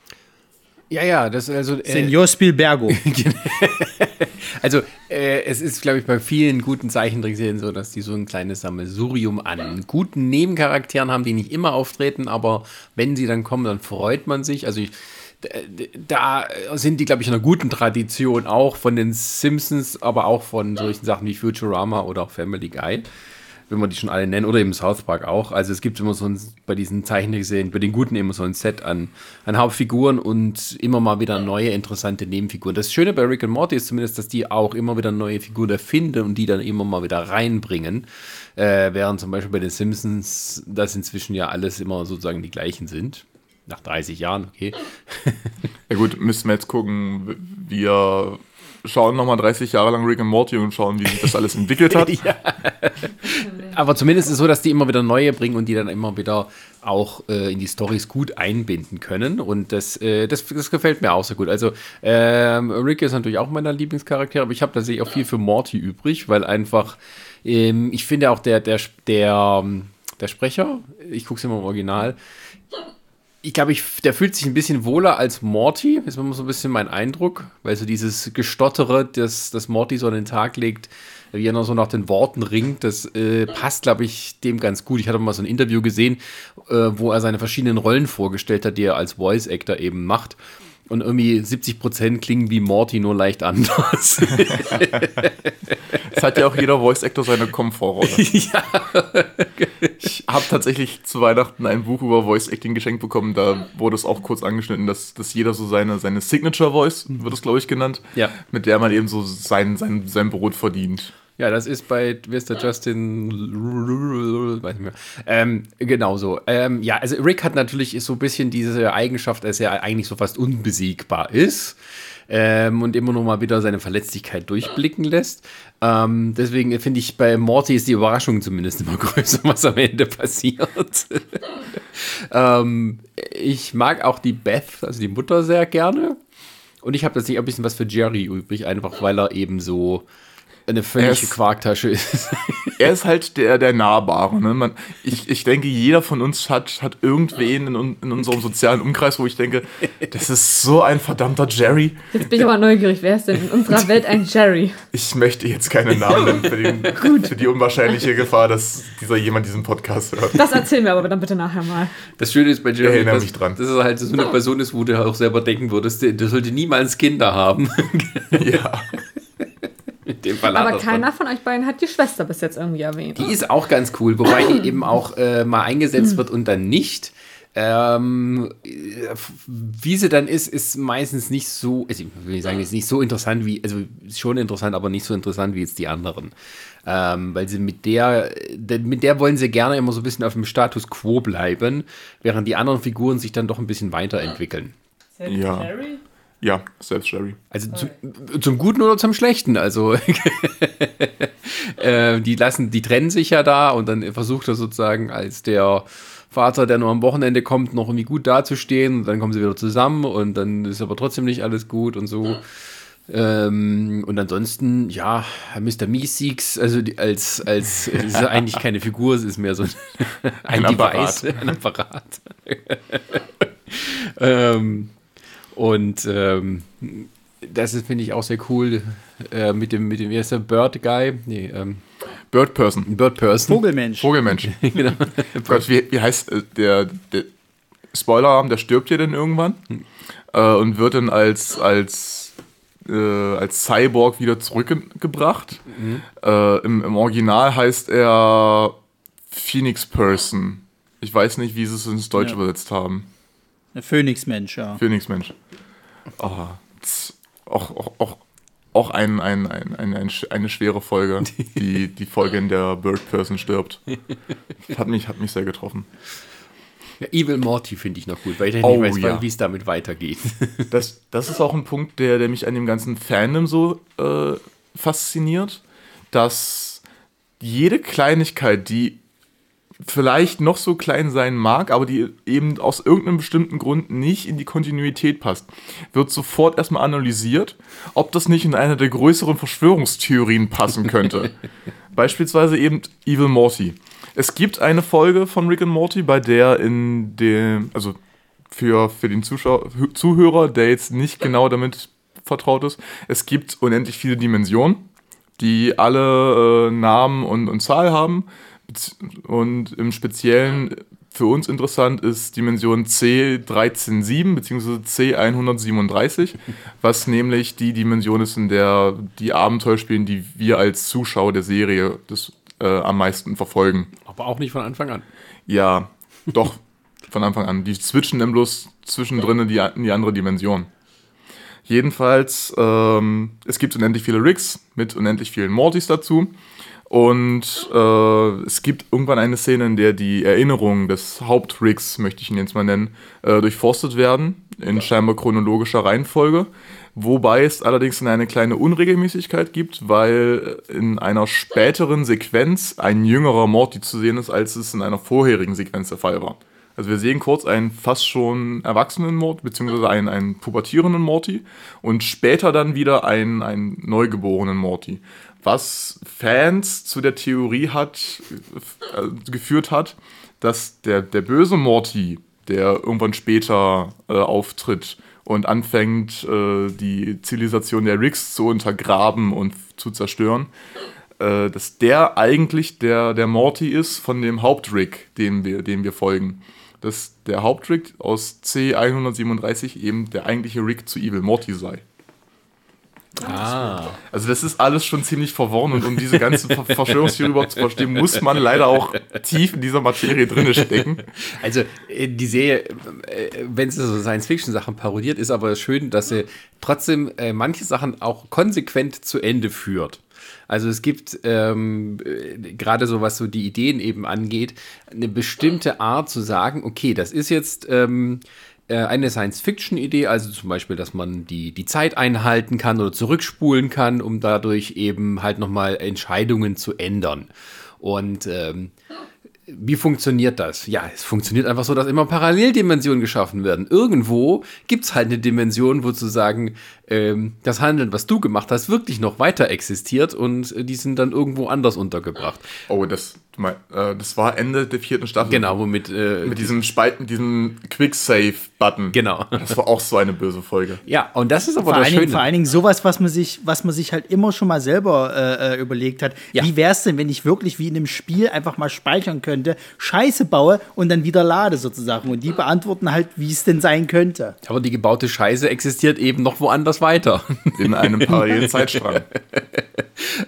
Ja, ja, das also. Äh, Senior Spielbergo. also, äh, es ist, glaube ich, bei vielen guten Zeichentrickserien so, dass die so ein kleines Sammelsurium an guten Nebencharakteren haben, die nicht immer auftreten, aber wenn sie dann kommen, dann freut man sich. Also, ich, da sind die, glaube ich, in einer guten Tradition auch von den Simpsons, aber auch von solchen Sachen wie Futurama oder auch Family Guy wenn wir die schon alle nennen, oder eben South Park auch. Also es gibt immer so ein, bei diesen Zeichentrickserien, bei den guten immer so ein Set an, an Hauptfiguren und immer mal wieder neue interessante Nebenfiguren. Das Schöne bei Rick und Morty ist zumindest, dass die auch immer wieder neue Figuren erfinden und die dann immer mal wieder reinbringen. Äh, während zum Beispiel bei den Simpsons das inzwischen ja alles immer sozusagen die gleichen sind. Nach 30 Jahren, okay. ja gut, müssen wir jetzt gucken, wie er schauen nochmal 30 Jahre lang Rick and Morty und schauen, wie sich das alles entwickelt hat. ja. Aber zumindest ist es so, dass die immer wieder neue bringen und die dann immer wieder auch äh, in die Stories gut einbinden können. Und das, äh, das, das gefällt mir auch sehr gut. Also ähm, Rick ist natürlich auch meiner Lieblingscharakter, aber ich habe tatsächlich auch viel für Morty übrig, weil einfach, ähm, ich finde auch der, der, der, der Sprecher, ich gucke es immer im Original, ich glaube, ich, der fühlt sich ein bisschen wohler als Morty, ist immer so ein bisschen mein Eindruck, weil so dieses Gestottere, das, das Morty so an den Tag legt, wie er noch so nach den Worten ringt, das äh, passt, glaube ich, dem ganz gut. Ich hatte mal so ein Interview gesehen, äh, wo er seine verschiedenen Rollen vorgestellt hat, die er als Voice Actor eben macht und irgendwie 70% klingen wie Morty, nur leicht anders. Es hat ja auch jeder Voice Actor seine Komfortrolle. ja. Ich habe tatsächlich zu Weihnachten ein Buch über Voice Acting geschenkt bekommen. Da wurde es auch kurz angeschnitten, dass, dass jeder so seine, seine Signature Voice, wird es glaube ich genannt, ja. mit der man eben so sein, sein, sein Brot verdient. Ja, das ist bei, der Justin, weiß nicht mehr. Ähm, genauso. Ähm, ja, also Rick hat natürlich so ein bisschen diese Eigenschaft, dass er eigentlich so fast unbesiegbar ist. Ähm, und immer noch mal wieder seine Verletzlichkeit durchblicken lässt. Ähm, deswegen finde ich, bei Morty ist die Überraschung zumindest immer größer, was am Ende passiert. ähm, ich mag auch die Beth, also die Mutter, sehr gerne. Und ich habe tatsächlich ein bisschen was für Jerry übrig, einfach weil er eben so eine völlige ist- Quarktasche ist. Er ist halt der, der Nahbare. Ne? Man, ich, ich denke, jeder von uns hat, hat irgendwen in, in unserem sozialen Umkreis, wo ich denke, das ist so ein verdammter Jerry. Jetzt bin ich aber neugierig, wer ist denn in unserer Welt ein Jerry? Ich möchte jetzt keine Namen nennen für, den, für die unwahrscheinliche Gefahr, dass dieser jemand diesen Podcast hört. Das erzählen wir aber dann bitte nachher mal. Das Schöne ist bei Jerry, dass, mich dran. dass er halt so eine Person ist, wo du auch selber denken würdest, der, der sollte niemals Kinder haben. Ja. In dem Fall Aber keiner von euch beiden hat die Schwester bis jetzt irgendwie erwähnt. Die ist auch ganz cool, wobei die eben auch äh, mal eingesetzt wird und dann nicht. Ähm, äh, wie sie dann ist, ist meistens nicht so, also ich will nicht sagen, ist nicht so interessant wie, also schon interessant, aber nicht so interessant wie jetzt die anderen. Ähm, weil sie mit der, mit der wollen sie gerne immer so ein bisschen auf dem Status quo bleiben, während die anderen Figuren sich dann doch ein bisschen weiterentwickeln. Ja. Ja, selbst Jerry. Also zum, zum Guten oder zum Schlechten. Also äh, die lassen, die trennen sich ja da und dann versucht er sozusagen als der Vater, der nur am Wochenende kommt, noch irgendwie gut dazustehen und dann kommen sie wieder zusammen und dann ist aber trotzdem nicht alles gut und so. Ähm, und ansonsten, ja, Mr. Meeseeks, also die, als, als ist ja eigentlich keine Figur, es ist mehr so ein, ein, Ein Device, Apparat. ein Apparat. ähm, und ähm, das ist, finde ich, auch sehr cool äh, mit dem, mit dem, wie heißt der, Bird Guy? Nee, ähm, Bird Person. Bird Person. Vogelmensch. Vogelmensch. genau. Gott, wie, wie heißt äh, der, der Spoiler, der stirbt ja dann irgendwann äh, und wird dann als, als, äh, als Cyborg wieder zurückgebracht. Äh, im, Im Original heißt er Phoenix Person. Ich weiß nicht, wie sie es ins Deutsche Ja. übersetzt haben. Der Phönixmensch, ja. Phoenix Mensch. Oh, auch, auch, auch, auch ein, ein, ein, ein, eine schwere Folge, die, die Folge, in der Bird Person stirbt. Hat mich, hat mich sehr getroffen. Ja, Evil Morty finde ich noch gut, weil ich nicht Oh, weiß, ja. wie es damit weitergeht. Das, das ist auch ein Punkt, der, der mich an dem ganzen Fandom so äh, fasziniert, dass jede Kleinigkeit, die vielleicht noch so klein sein mag, aber die eben aus irgendeinem bestimmten Grund nicht in die Kontinuität passt, wird sofort erstmal analysiert, ob das nicht in eine der größeren Verschwörungstheorien passen könnte. Beispielsweise eben Evil Morty. Es gibt eine Folge von Rick and Morty, bei der in dem, also für, für den Zuschauer, Hö- Zuhörer, der jetzt nicht genau damit vertraut ist, es gibt unendlich viele Dimensionen, die alle äh, Namen und, und Zahl haben. Und im Speziellen für uns interessant ist Dimension C137 bzw. C137, was nämlich die Dimension ist, in der die Abenteuer spielen, die wir als Zuschauer der Serie des, äh, am meisten verfolgen. Aber auch nicht von Anfang an. Ja, doch, von Anfang an. Die switchen dann bloß zwischendrin in die, in die andere Dimension. Jedenfalls, ähm, es gibt unendlich viele Rigs mit unendlich vielen Mortys dazu. Und äh, es gibt irgendwann eine Szene, in der die Erinnerungen des Hauptrigs, möchte ich ihn jetzt mal nennen, äh, durchforstet werden, in scheinbar chronologischer Reihenfolge. Wobei es allerdings eine kleine Unregelmäßigkeit gibt, weil in einer späteren Sequenz ein jüngerer Morty zu sehen ist, als es in einer vorherigen Sequenz der Fall war. Also wir sehen kurz einen fast schon erwachsenen Morty, beziehungsweise einen, einen pubertierenden Morty und später dann wieder einen, einen neugeborenen Morty. Was Fans zu der Theorie hat, äh, geführt hat, dass der, der böse Morty, der irgendwann später äh, auftritt und anfängt, äh, die Zivilisation der Ricks zu untergraben und zu zerstören, äh, dass der eigentlich der, der Morty ist von dem Hauptrick, dem wir, dem wir folgen. Dass der Hauptrick aus C137 eben der eigentliche Rick zu Evil Morty sei. Ah. Also das ist alles schon ziemlich verworren und um diese ganze Ver- Verschwörungstheorie überhaupt zu verstehen, muss man leider auch tief in dieser Materie drin stecken. Also äh, die Serie, äh, wenn es so Science-Fiction-Sachen parodiert, ist aber schön, dass sie trotzdem äh, manche Sachen auch konsequent zu Ende führt. Also es gibt ähm, äh, gerade so, was so die Ideen eben angeht, eine bestimmte Art zu sagen, okay, das ist jetzt ähm, äh, eine Science-Fiction-Idee, also zum Beispiel, dass man die, die Zeit einhalten kann oder zurückspulen kann, um dadurch eben halt nochmal Entscheidungen zu ändern. Und ähm, wie funktioniert das? Ja, es funktioniert einfach so, dass immer Paralleldimensionen geschaffen werden. Irgendwo gibt es halt eine Dimension, wo sozusagen ähm, das Handeln, was du gemacht hast, wirklich noch weiter existiert und äh, die sind dann irgendwo anders untergebracht. Oh, das, mein, äh, das war Ende der vierten Staffel. Genau, womit. Äh, Mit diesem Spalt, mit diesem Quick-Save-Button. Genau. Das war auch so eine böse Folge. Ja, und das ist aber Vor das allen, Dingen, Schöne. vor allen Dingen sowas, was man sich, was man sich halt immer schon mal selber äh, äh, überlegt hat. Ja. Wie wäre es denn, wenn ich wirklich wie in einem Spiel einfach mal speichern könnte, Scheiße baue und dann wieder lade sozusagen. Und die beantworten halt, wie es denn sein könnte. aber die gebaute Scheiße existiert eben noch woanders weiter. In einem parallelen Zeitstrang.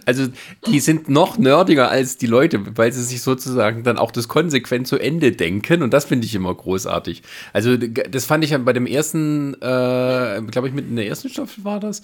Also die sind noch nerdiger als die Leute, weil sie sich sozusagen dann auch das konsequent zu Ende denken und das finde ich immer großartig. Also das fand ich ja bei dem ersten, äh, glaube ich mit in der ersten Staffel war das,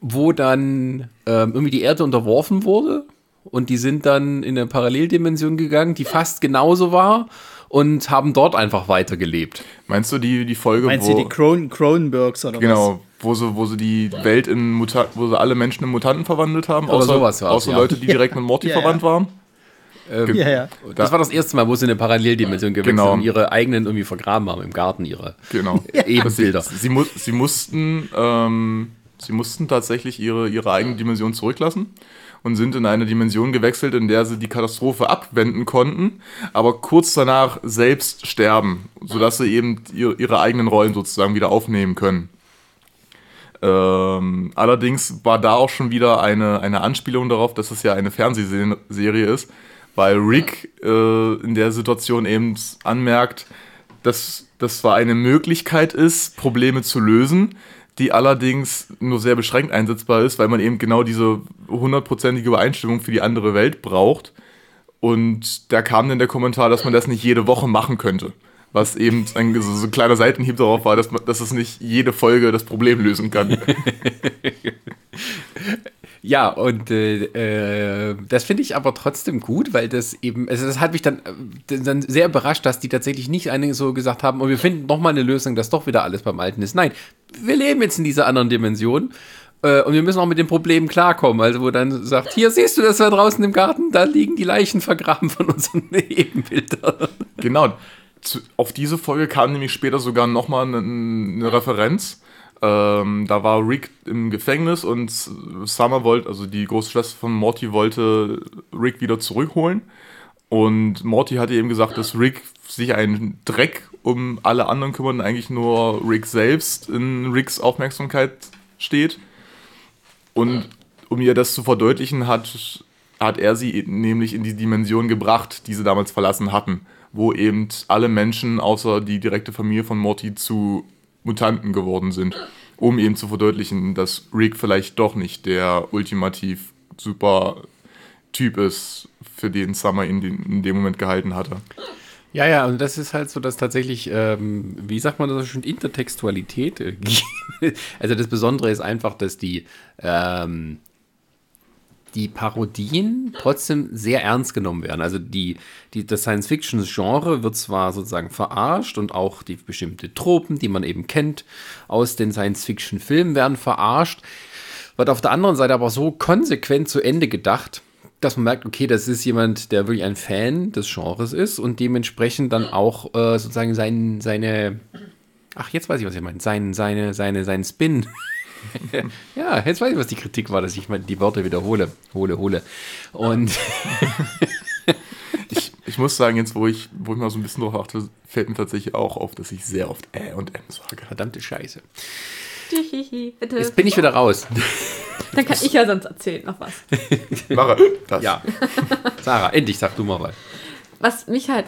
wo dann ähm, irgendwie die Erde unterworfen wurde und die sind dann in eine Paralleldimension gegangen, die fast genauso war und haben dort einfach weitergelebt. Meinst du die, die Folge, Meinst wo. du die Cron Cronenbergs oder was? Genau, wo sie, wo sie die Welt in Muta wo sie alle Menschen in Mutanten verwandelt haben, Oder außer, sowas war's, außer ja. Leute, die direkt mit Morty Ja, ja. verwandt waren. Ja, ja. Das war das erste Mal, wo sie in eine Paralleldimension gewechselt Genau. und ihre eigenen irgendwie vergraben haben im Garten, ihre Genau. Ebenbilder. Sie, mu sie mussten, ähm, sie mussten tatsächlich ihre, ihre eigene Dimension zurücklassen und sind in eine Dimension gewechselt, in der sie die Katastrophe abwenden konnten, aber kurz danach selbst sterben, sodass sie eben ihre, ihre eigenen Rollen sozusagen wieder aufnehmen können. Ähm, allerdings war da auch schon wieder eine, eine Anspielung darauf, dass es ja eine Fernsehserie ist, weil Rick äh, in der Situation eben anmerkt, dass das zwar eine Möglichkeit ist, Probleme zu lösen, die allerdings nur sehr beschränkt einsetzbar ist, weil man eben genau diese hundertprozentige Übereinstimmung für die andere Welt braucht. Und da kam dann der Kommentar, dass man das nicht jede Woche machen könnte. Was eben ein, so, so ein kleiner Seitenhieb darauf war, dass, man, dass es nicht jede Folge das Problem lösen kann. Ja, und äh, äh, das finde ich aber trotzdem gut, weil das eben, also das hat mich dann, äh, dann sehr überrascht, dass die tatsächlich nicht einige so gesagt haben, und wir finden nochmal eine Lösung, dass doch wieder alles beim Alten ist. Nein, wir leben jetzt in dieser anderen Dimension äh, und wir müssen auch mit den Problemen klarkommen. Also wo dann sagt, hier siehst du das da draußen im Garten, da liegen die Leichen vergraben von unseren Ebenbildern. Genau. Zu, auf diese Folge kam nämlich später sogar nochmal eine, eine Referenz. Ähm, da war Rick im Gefängnis und Summer wollte, also die große Schwester von Morty, wollte Rick wieder zurückholen. Und Morty hatte eben gesagt, dass Rick sich einen Dreck um alle anderen kümmert und eigentlich nur Rick selbst in Ricks Aufmerksamkeit steht. Und um ihr das zu verdeutlichen, hat, hat er sie nämlich in die Dimension gebracht, die sie damals verlassen hatten, wo eben alle Menschen außer die direkte Familie von Morty zu Mutanten geworden sind, um eben zu verdeutlichen, dass Rick vielleicht doch nicht der ultimativ super Typ ist, für den Summer ihn in, dem Moment gehalten hatte. Ja, ja, und das ist halt so, dass tatsächlich, ähm, wie sagt man das schon, Intertextualität. äh, also das Besondere ist einfach, dass die, ähm, die Parodien trotzdem sehr ernst genommen werden. Also die, die, das Science-Fiction-Genre wird zwar sozusagen verarscht und auch die bestimmte Tropen, die man eben kennt aus den Science-Fiction-Filmen, werden verarscht. Wird auf der anderen Seite aber so konsequent zu Ende gedacht, dass man merkt, okay, das ist jemand, der wirklich ein Fan des Genres ist und dementsprechend dann auch äh, sozusagen sein, seine, ach, jetzt weiß ich, was ich meine, sein, seine, seine, seinen Spin. ja, jetzt weiß ich, was die Kritik war, dass ich mal die Worte wiederhole, hole, hole. Und Ich, ich muss sagen, jetzt wo ich, wo ich mal so ein bisschen drauf achte, fällt mir tatsächlich auch auf, dass ich sehr oft Ä und M sage. verdammte Scheiße. Bitte. Jetzt bin ich wieder raus. Dann kann ich ja sonst erzählen noch was. Mache das. Ja. Sarah, endlich sag du mal was. Was mich halt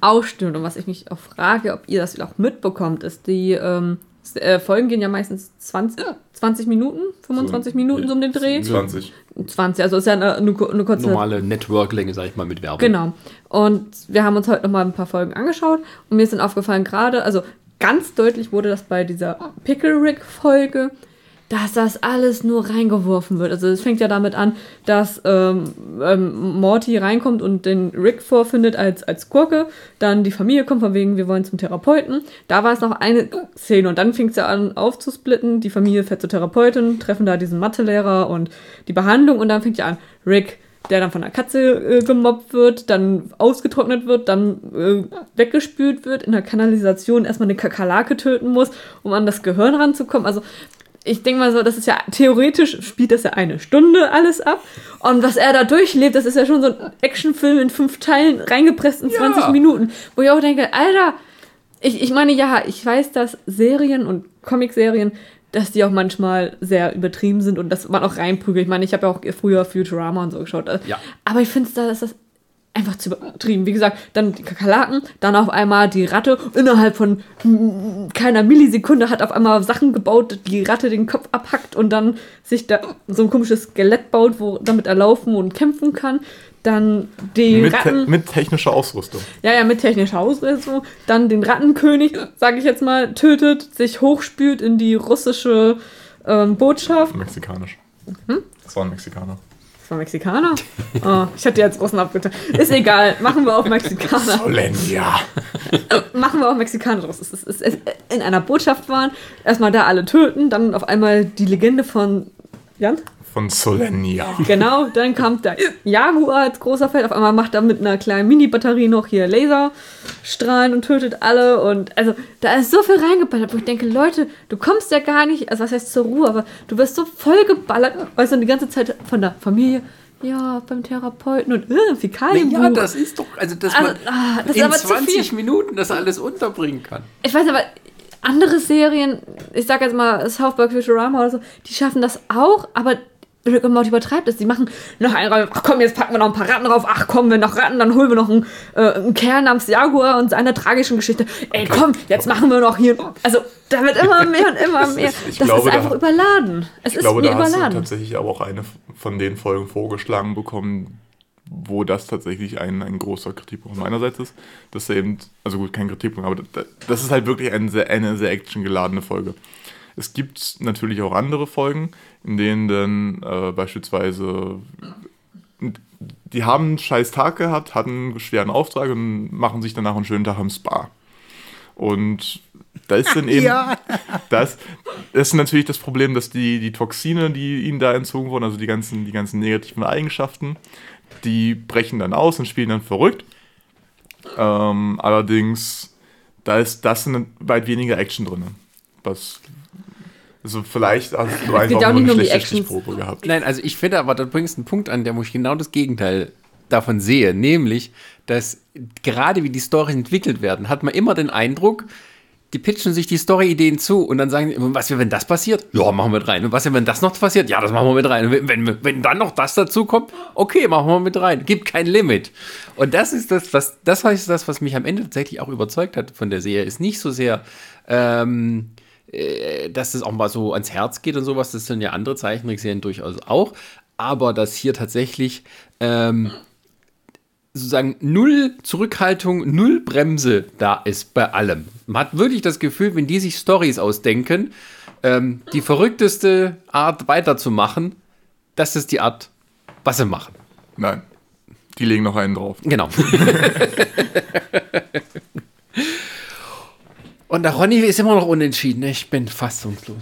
ausstört und was ich mich auch frage, ob ihr das auch mitbekommt, ist, die ähm, äh, Folgen gehen ja meistens 20, 20 Minuten, 25 Minuten so um den Dreh. 20. 20, also ist ja eine, eine, eine kurze Normale Network-Länge, sag ich mal, mit Werbung. Genau. Und wir haben uns heute noch mal ein paar Folgen angeschaut und mir ist dann aufgefallen, gerade, also ganz deutlich wurde das bei dieser Pickle Rick Folge, dass das alles nur reingeworfen wird. Also es fängt ja damit an, dass ähm, ähm, Morty reinkommt und den Rick vorfindet als, als Gurke. Dann die Familie kommt von wegen, wir wollen zum Therapeuten. Da war es noch eine Szene und dann fängt es ja an aufzusplitten. Die Familie fährt zur Therapeutin, treffen da diesen Mathelehrer und die Behandlung und dann fängt ja an, Rick der dann von der Katze äh, gemobbt wird, dann ausgetrocknet wird, dann äh, weggespült wird, in der Kanalisation erstmal eine Kakerlake töten muss, um an das Gehirn ranzukommen. Also ich denke mal so, das ist ja theoretisch spielt das ja eine Stunde alles ab. Und was er da durchlebt, das ist ja schon so ein Actionfilm in fünf Teilen reingepresst in 20 Ja. Minuten. Wo ich auch denke, Alter, ich, ich meine, ja, ich weiß, dass Serien und Comicserien, dass die auch manchmal sehr übertrieben sind und dass man auch reinprügelt. Ich meine, ich habe ja auch früher Futurama und so geschaut. Ja. Aber ich finde, da ist das einfach zu übertrieben. Wie gesagt, dann die Kakerlaken, dann auf einmal die Ratte. Innerhalb von keiner Millisekunde hat auf einmal Sachen gebaut, die Ratte den Kopf abhackt und dann sich da so ein komisches Skelett baut, wo damit er laufen und kämpfen kann. Dann die Mit, te Ratten. mit technischer Ausrüstung. Ja, ja, mit technischer Ausrüstung. Dann den Rattenkönig, sage ich jetzt mal, tötet, sich hochspült in die russische ähm, Botschaft. Mexikanisch. Hm? Das war ein Mexikaner. Das war Mexikaner? Oh, ich hatte jetzt Russen abgetan. Ist egal, machen wir auf Mexikaner. Olendia. Machen wir auf Mexikaner draus. Es ist, es ist in einer Botschaft waren, erstmal da alle töten, dann auf einmal die Legende von Jan? Von Solenia. Genau, dann kam der Jaguar als großer Feld. Auf einmal macht er mit einer kleinen Mini-Batterie noch hier Laserstrahlen und tötet alle. Und also da ist so viel reingeballert, wo ich denke, Leute, du kommst ja gar nicht, also was heißt zur Ruhe, aber du wirst so voll geballert, weißt du, die ganze Zeit von der Familie. Ja, beim Therapeuten und äh, Fäkalienbuch. Ja, das ist doch, also dass Also, man ah, das ist in aber zu 20 viel. Minuten das alles unterbringen kann. Ich weiß aber, andere Serien, ich sag jetzt mal South Park Futurama oder so, die schaffen das auch, aber Rick und Morty übertreibt es. Die machen noch einen Raum, ach komm, jetzt packen wir noch ein paar Ratten drauf, ach komm, wir noch Ratten, dann holen wir noch einen, äh, einen Kerl namens Jaguar und seiner tragischen Geschichte. Ey, komm, jetzt machen wir noch hier. Also, da wird immer mehr und immer mehr. ist- das glaube, ist da- einfach überladen. Es Ich ist glaube, mir da hast du überladen. tatsächlich aber auch eine von den Folgen vorgeschlagen bekommen, wo das tatsächlich ein, ein großer Kritikpunkt meinerseits ist. Dass er eben, also gut, kein Kritikpunkt, aber da- das ist halt wirklich eine sehr, eine sehr actiongeladene Folge. Es gibt natürlich auch andere Folgen, in denen dann äh, beispielsweise die haben einen scheiß Tag gehabt, hatten einen schweren Auftrag und machen sich danach einen schönen Tag im Spa. Und da ist dann eben, Ja. das, das ist natürlich das Problem, dass die, die Toxine, die ihnen da entzogen wurden, also die ganzen, die ganzen negativen Eigenschaften, die brechen dann aus und spielen dann verrückt. Ähm, allerdings, da ist das sind weit weniger Action drin. Was, also vielleicht hast du einfach nur nicht eine schlechte. Stichprobe gehabt. Nein, also ich finde aber, da bringst du einen Punkt an, der wo ich genau das Gegenteil davon sehe. Nämlich, dass gerade wie die Storys entwickelt werden, hat man immer den Eindruck, die pitchen sich die Story-Ideen zu und dann sagen, die, was wäre, wenn das passiert? Ja, machen wir mit rein. Und was wäre, wenn das noch passiert? Ja, das machen wir mit rein. Und wenn, wenn, wenn dann noch das dazu kommt, okay, machen wir mit rein. Gibt kein Limit. Und das ist das, was, das ist das, was mich am Ende tatsächlich auch überzeugt hat von der Serie. Ist nicht so sehr, ähm, äh, dass es auch mal so ans Herz geht und sowas. Das sind ja andere Zeichentrickserien durchaus auch. Aber dass hier tatsächlich ähm, sozusagen null Zurückhaltung, null Bremse da ist bei allem. Man hat wirklich das Gefühl, wenn die sich Stories ausdenken, ähm, die verrückteste Art weiterzumachen, das ist die Art, was sie machen. Nein, die legen noch einen drauf. Genau. Und der Ronny ist immer noch unentschieden. Ich bin fassungslos.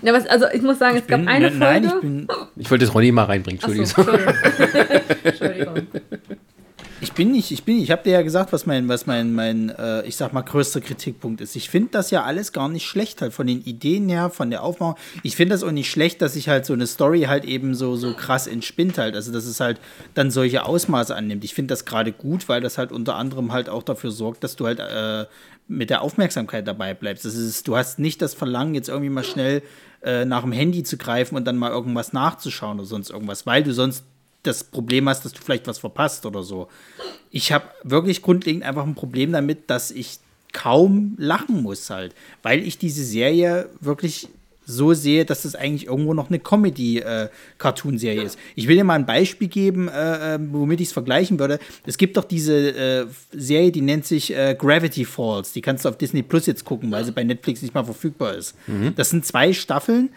Ja, was, also ich muss sagen, es gab Bin, eine Folge. nein, ich bin, Ich wollte das Ronny mal reinbringen, Ach so, Entschuldigung. Entschuldigung. Entschuldigung. Ich bin nicht, ich bin, ich habe dir ja gesagt, was mein, was mein, mein, äh, ich sag mal, größter Kritikpunkt ist. Ich finde das ja alles gar nicht schlecht, halt von den Ideen her, von der Aufmachung. Ich finde das auch nicht schlecht, dass sich halt so eine Story halt eben so, so krass entspinnt halt. Also, dass es halt dann solche Ausmaße annimmt. Ich finde das gerade gut, weil das halt unter anderem halt auch dafür sorgt, dass du halt äh, mit der Aufmerksamkeit dabei bleibst. Das ist, du hast nicht das Verlangen, jetzt irgendwie mal schnell äh, nach dem Handy zu greifen und dann mal irgendwas nachzuschauen oder sonst irgendwas, weil du sonst das Problem hast, dass du vielleicht was verpasst oder so. Ich habe wirklich grundlegend einfach ein Problem damit, dass ich kaum lachen muss halt, weil ich diese Serie wirklich so sehe, dass das eigentlich irgendwo noch eine Comedy-Cartoon-Serie ist. Ich will dir mal ein Beispiel geben, äh, äh, womit ich es vergleichen würde. Es gibt doch diese äh, Serie, die nennt sich äh, Gravity Falls. Die kannst du auf Disney Plus jetzt gucken, weil sie bei Netflix nicht mal verfügbar ist. Das sind zwei Staffeln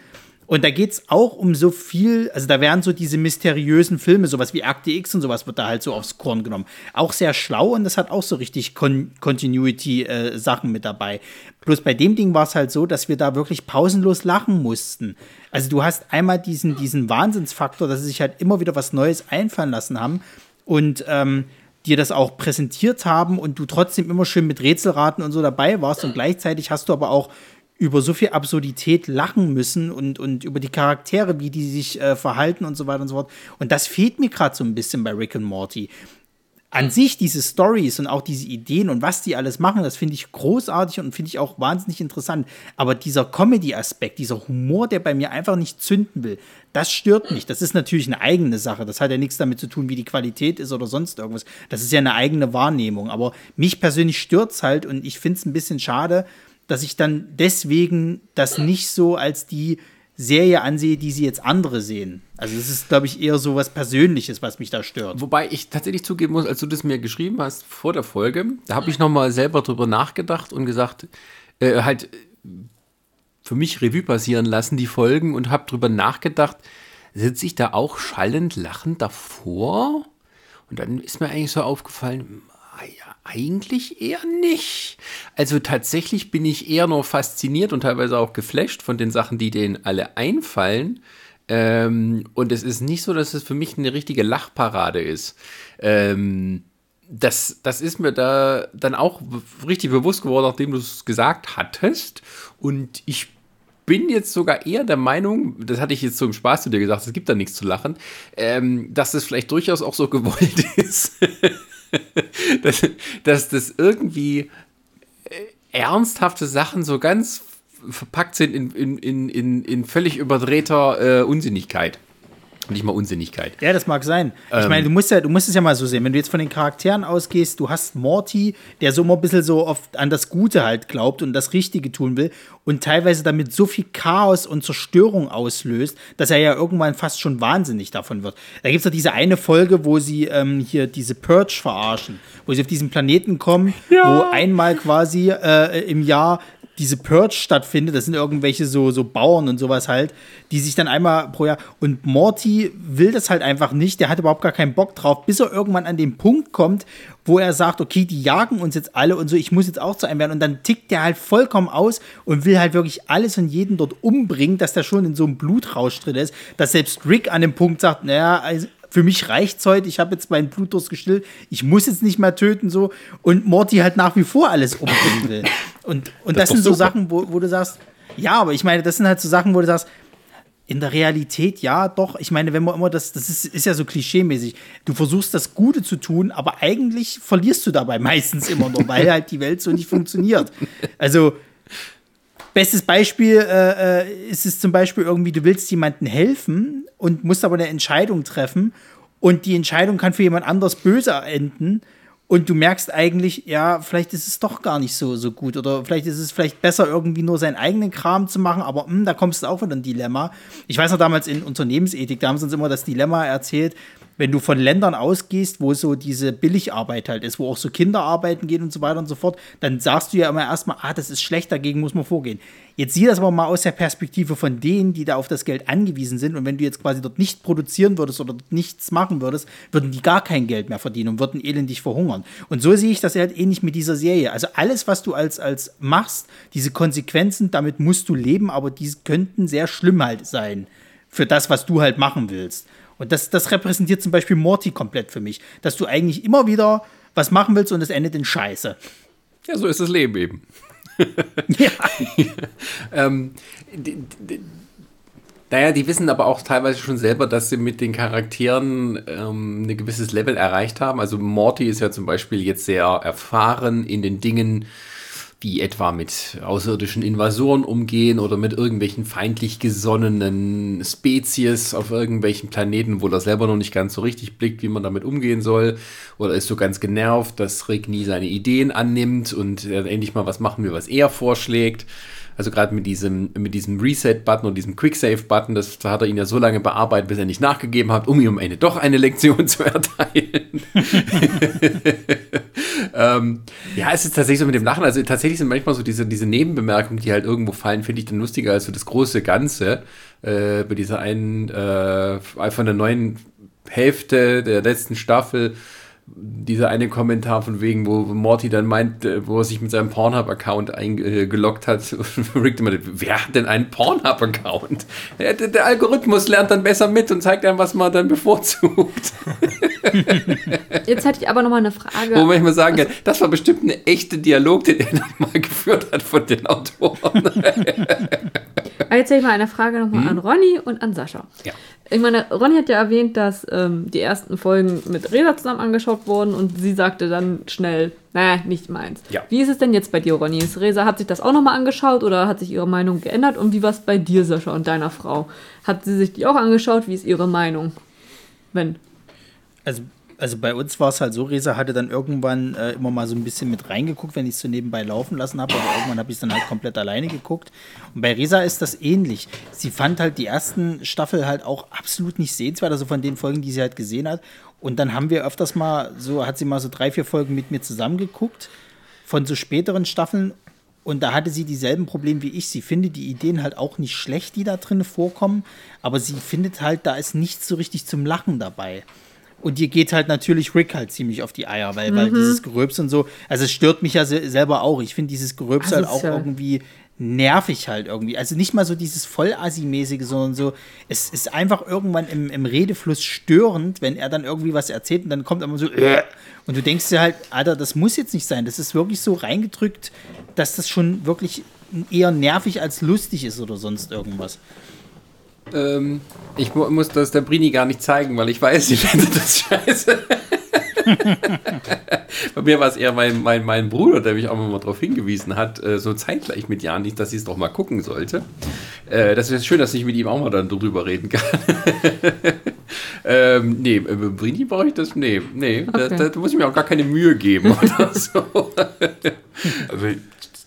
Und da geht es auch um so viel, also da werden so diese mysteriösen Filme, sowas wie Akte X und sowas wird da halt so aufs Korn genommen. Auch sehr schlau und das hat auch so richtig Con Continuity-Sachen äh, mit dabei. Bloß bei dem Ding war es halt so, dass wir da wirklich pausenlos lachen mussten. Also du hast einmal diesen, diesen Wahnsinnsfaktor, dass sie sich halt immer wieder was Neues einfallen lassen haben und ähm, dir das auch präsentiert haben und du trotzdem immer schön mit Rätselraten und so dabei warst und gleichzeitig hast du aber auch über so viel Absurdität lachen müssen und, und über die Charaktere, wie die sich äh, verhalten und so weiter und so fort. Und das fehlt mir gerade so ein bisschen bei Rick und Morty. An sich diese Stories und auch diese Ideen und was die alles machen, das finde ich großartig und finde ich auch wahnsinnig interessant. Aber dieser Comedy-Aspekt, dieser Humor, der bei mir einfach nicht zünden will, das stört mich. Das ist natürlich eine eigene Sache. Das hat ja nichts damit zu tun, wie die Qualität ist oder sonst irgendwas. Das ist ja eine eigene Wahrnehmung. Aber mich persönlich stört es halt und ich finde es ein bisschen schade, dass ich dann deswegen das nicht so als die Serie ansehe, die sie jetzt andere sehen. Also es ist, glaube ich, eher so was Persönliches, was mich da stört. Wobei ich tatsächlich zugeben muss, als du das mir geschrieben hast vor der Folge, da habe ich noch mal selber drüber nachgedacht und gesagt, äh, halt für mich Revue passieren lassen, die Folgen, und habe drüber nachgedacht, sitze ich da auch schallend lachend davor? Und dann ist mir eigentlich so aufgefallen, ah eigentlich eher nicht. Also tatsächlich bin ich eher nur fasziniert und teilweise auch geflasht von den Sachen, die denen alle einfallen. Ähm, und es ist nicht so, dass es für mich eine richtige Lachparade ist. Ähm, das, das ist mir da dann auch richtig bewusst geworden, nachdem du es gesagt hattest. Und ich bin jetzt sogar eher der Meinung, das hatte ich jetzt im Spaß zu dir gesagt, es gibt da nichts zu lachen, ähm, dass es vielleicht durchaus auch so gewollt ist. dass, dass das irgendwie äh, ernsthafte Sachen so ganz verpackt sind in, in, in, in völlig überdrehter äh, Unsinnigkeit. Nicht mal Unsinnigkeit. Ja, das mag sein. Ich ähm, meine, du musst ja, du musst es ja mal so sehen. Wenn du jetzt von den Charakteren ausgehst, du hast Morty, der so immer ein bisschen so oft an das Gute halt glaubt und das Richtige tun will und teilweise damit so viel Chaos und Zerstörung auslöst, dass er ja irgendwann fast schon wahnsinnig davon wird. Da gibt es ja diese eine Folge, wo sie ähm, hier diese Purge verarschen, wo sie auf diesen Planeten kommen, ja. wo einmal quasi äh, im Jahr diese Purge stattfindet. Das sind irgendwelche so, so Bauern und sowas halt, die sich dann einmal pro Jahr. Und Morty will das halt einfach nicht. Der hat überhaupt gar keinen Bock drauf, bis er irgendwann an den Punkt kommt, wo er sagt, okay, die jagen uns jetzt alle und so, ich muss jetzt auch zu einem werden. Und dann tickt der halt vollkommen aus und will halt wirklich alles und jeden dort umbringen, dass der schon in so einem Blutrausch drin ist, dass selbst Rick an dem Punkt sagt, naja, also für mich reicht's heute, ich habe jetzt meinen Blutdurst gestillt, ich muss jetzt nicht mehr töten so und Morty halt nach wie vor alles umbringen will. Und, und das, das sind so super. Sachen, wo, wo du sagst, ja, aber ich meine, das sind halt so Sachen, wo du sagst, in der Realität, ja, doch. Ich meine, wenn man immer das, das ist, ist ja so klischeemäßig. Du versuchst das Gute zu tun, aber eigentlich verlierst du dabei meistens immer nur, weil halt die Welt so nicht funktioniert. Also, bestes Beispiel äh, äh, ist es zum Beispiel irgendwie, du willst jemandem helfen und musst aber eine Entscheidung treffen und die Entscheidung kann für jemand anders böse enden und du merkst eigentlich, ja, vielleicht ist es doch gar nicht so, so gut. Oder vielleicht ist es vielleicht besser, irgendwie nur seinen eigenen Kram zu machen, aber mh, hm, da kommst du auch wieder ein Dilemma. Ich weiß noch damals in Unternehmensethik, da haben sie uns immer das Dilemma erzählt, wenn du von Ländern ausgehst, wo so diese Billigarbeit halt ist, wo auch so Kinder arbeiten gehen und so weiter und so fort, dann sagst du ja immer erstmal, ah, das ist schlecht, dagegen muss man vorgehen. Jetzt sieh das aber mal aus der Perspektive von denen, die da auf das Geld angewiesen sind. Und wenn du jetzt quasi dort nicht produzieren würdest oder dort nichts machen würdest, würden die gar kein Geld mehr verdienen und würden elendig verhungern. Und so sehe ich das halt ähnlich mit dieser Serie. Also alles, was du als, als machst, diese Konsequenzen, damit musst du leben, aber die könnten sehr schlimm halt sein für das, was du halt machen willst. Und das, das repräsentiert zum Beispiel Morty komplett für mich, dass du eigentlich immer wieder was machen willst und es endet in Scheiße. Ja, so ist das Leben eben. ja. ähm, naja, die wissen aber auch teilweise schon selber, dass sie mit den Charakteren ähm, ein gewisses Level erreicht haben. Also Morty ist ja zum Beispiel jetzt sehr erfahren in den Dingen, wie etwa mit außerirdischen Invasoren umgehen oder mit irgendwelchen feindlich gesonnenen Spezies auf irgendwelchen Planeten, wo er selber noch nicht ganz so richtig blickt, wie man damit umgehen soll. Oder ist so ganz genervt, dass Rick nie seine Ideen annimmt und endlich mal was machen will, was er vorschlägt. Also gerade mit diesem, mit diesem Reset-Button und diesem Quick-Save-Button, das da hat er ihn ja so lange bearbeitet, bis er nicht nachgegeben hat, um ihm am Ende doch eine Lektion zu erteilen. ähm, ja, es ist tatsächlich so mit dem Lachen. Also tatsächlich sind manchmal so diese, diese Nebenbemerkungen, die halt irgendwo fallen, finde ich dann lustiger als so das große Ganze. Äh, bei dieser einen, äh, von der neuen Hälfte der letzten Staffel dieser eine Kommentar von wegen, wo Morty dann meint, äh, wo er sich mit seinem Pornhub-Account eingeloggt hat. Rick immer, wer hat denn einen Pornhub-Account? Der, Algorithmus lernt dann besser mit und zeigt einem, was man dann bevorzugt. Jetzt hätte ich aber noch mal eine Frage. Wo man immer sagen kann, das war bestimmt eine echte Dialog, den er mal geführt hat von den Autoren. Jetzt hätte ich mal eine Frage nochmal hm? an Ronny und an Sascha. Ja. Ich meine, Ronny hat ja erwähnt, dass ähm, die ersten Folgen mit Reda zusammen angeschaut wurden und sie sagte dann schnell, naja, nicht meins. Ja. Wie ist es denn jetzt bei dir, Ronny? Ist Resa hat sich das auch nochmal angeschaut oder hat sich ihre Meinung geändert? Und wie war es bei dir, Sascha, und deiner Frau? Hat sie sich die auch angeschaut? Wie ist ihre Meinung? Wenn? Also also bei uns war es halt so, Resa hatte dann irgendwann äh, immer mal so ein bisschen mit reingeguckt, wenn ich es so nebenbei laufen lassen habe, aber irgendwann habe ich es dann halt komplett alleine geguckt. Und bei Resa ist das ähnlich. Sie fand halt die ersten Staffel halt auch absolut nicht sehenswert, also von den Folgen, die sie halt gesehen hat. Und dann haben wir öfters mal so, hat sie mal so drei, vier Folgen mit mir zusammengeguckt von so späteren Staffeln und da hatte sie dieselben Probleme wie ich. Sie findet die Ideen halt auch nicht schlecht, die da drin vorkommen, aber sie findet halt, da ist nichts so richtig zum Lachen dabei. Und dir geht halt natürlich Rick halt ziemlich auf die Eier, weil, mhm. weil dieses Geröps und so, also es stört mich ja se selber auch. Ich finde dieses Geröps halt auch ja. irgendwie nervig halt irgendwie. Also nicht mal so dieses Vollasi-mäßige, sondern so, es ist einfach irgendwann im, im Redefluss störend, wenn er dann irgendwie was erzählt und dann kommt immer so, äh, und du denkst dir halt, Alter, das muss jetzt nicht sein. Das ist wirklich so reingedrückt, dass das schon wirklich eher nervig als lustig ist oder sonst irgendwas. Ähm, ich mu muss das der Brini gar nicht zeigen, weil ich weiß, ich finde das scheiße. Bei mir war es eher mein, mein, mein Bruder, der mich auch mal darauf hingewiesen hat, äh, so zeitgleich mit Jan, dass ich es doch mal gucken sollte. Äh, das ist schön, dass ich mit ihm auch mal dann drüber reden kann. ähm, nee, äh, Brini brauche ich das? Nee, nee, okay. da, da, muss ich mir auch gar keine Mühe geben oder so. also,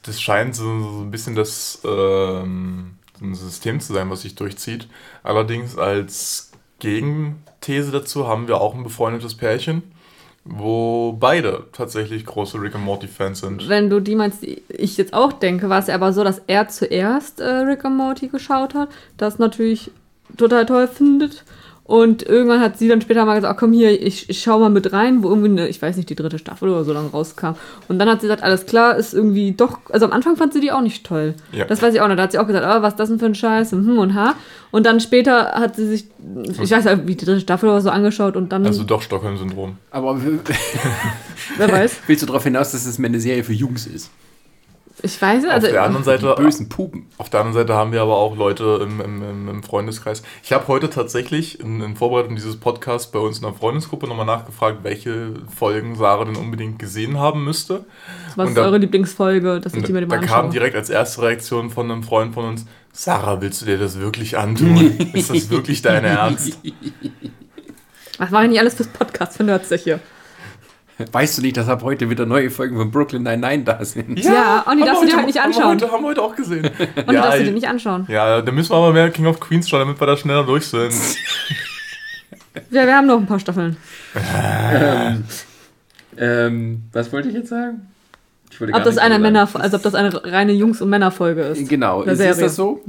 das scheint so, so ein bisschen das. Ähm ein System zu sein, was sich durchzieht. Allerdings als Gegenthese dazu haben wir auch ein befreundetes Pärchen, wo beide tatsächlich große Rick and Morty Fans sind. Wenn du die meinst, die ich jetzt auch denke, war es ja aber so, dass er zuerst äh, Rick and Morty geschaut hat, das natürlich total toll findet und irgendwann hat sie dann später mal gesagt, ach komm hier, ich, ich schau mal mit rein, wo irgendwie eine, ich weiß nicht, die dritte Staffel oder so dann rauskam. Und dann hat sie gesagt, alles klar, ist irgendwie doch, also am Anfang fand sie die auch nicht toll. Ja. Das weiß ich auch noch. Da hat sie auch gesagt, oh, was ist das denn für ein Scheiß und hm und ha. Und dann später hat sie sich, ich weiß nicht, wie die dritte Staffel oder so angeschaut und dann. Also doch Stockholm-Syndrom. Aber wer weiß. Willst du darauf hinaus, dass es eine Serie für Jungs ist? Ich weiß es. Also auf der anderen Seite, bösen Pupen. Auf der anderen Seite haben wir aber auch Leute im, im, im Freundeskreis. Ich habe heute tatsächlich in, in, Vorbereitung dieses Podcasts bei uns in der Freundesgruppe nochmal nachgefragt, welche Folgen Sarah denn unbedingt gesehen haben müsste. Was und ist da, eure Lieblingsfolge, dass ich die mir dem Da anschaue. kam direkt als erste Reaktion von einem Freund von uns, Sarah, willst du dir das wirklich antun? ist das wirklich dein Ernst? Was mache ich nicht alles fürs Podcast für Nerds hier? Weißt du nicht, dass ab heute wieder neue Folgen von Brooklyn Nine-Nine da sind? Ja, ja und die darfst du dir halt nicht anschauen. Haben wir heute, haben wir heute auch gesehen. und ja, die darfst du dir nicht anschauen. Ja, dann müssen wir aber mehr King of Queens schauen, damit wir da schneller durch sind. ja, wir haben noch ein paar Staffeln. ähm, ähm, was wollte ich jetzt sagen? Ich ob das eine Männer, also ob das eine reine Jungs- und Männerfolge ist. Genau, ist, ist das so?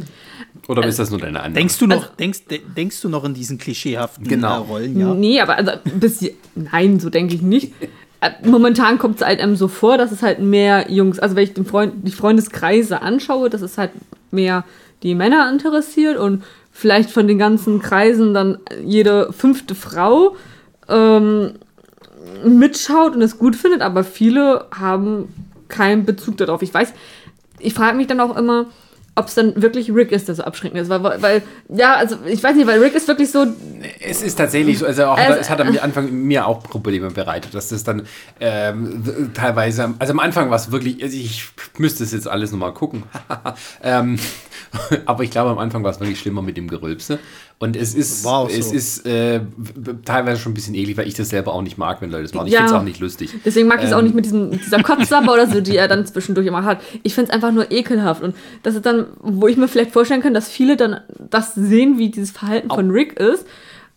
Oder ist das nur deine Annahme? Denkst du noch, also, denkst, denkst du noch in diesen klischeehaften genau. Rollen? Ja. Nee, aber also, bis, nein, so denke ich nicht. Äh, momentan kommt es halt einem so vor, dass es halt mehr Jungs, also wenn ich den Freund, die Freundeskreise anschaue, dass es halt mehr die Männer interessiert und vielleicht von den ganzen Kreisen dann jede fünfte Frau ähm, mitschaut und es gut findet, aber viele haben keinen Bezug darauf. Ich weiß, ich frage mich dann auch immer, ob es dann wirklich Rick ist, der so abschreckend ist. Weil, weil, ja, also ich weiß nicht, weil Rick ist wirklich so. Es ist tatsächlich so, also, auch, also es hat am Anfang mir auch Probleme bereitet, dass das dann ähm, teilweise, also am Anfang war es wirklich, also ich müsste es jetzt alles nochmal gucken. ähm, Aber ich glaube, am Anfang war es wirklich schlimmer mit dem Gerülpse. Und es ist, War auch es so. ist äh, teilweise schon ein bisschen eklig, weil ich das selber auch nicht mag, wenn Leute das machen. Ich Ja. finde es auch nicht lustig. Deswegen mag ich es auch Ähm. nicht mit diesem, dieser Kotzsabber oder so, die er dann zwischendurch immer hat. Ich finde es einfach nur ekelhaft. Und das ist dann, wo ich mir vielleicht vorstellen kann, dass viele dann das sehen, wie dieses Verhalten von Rick ist.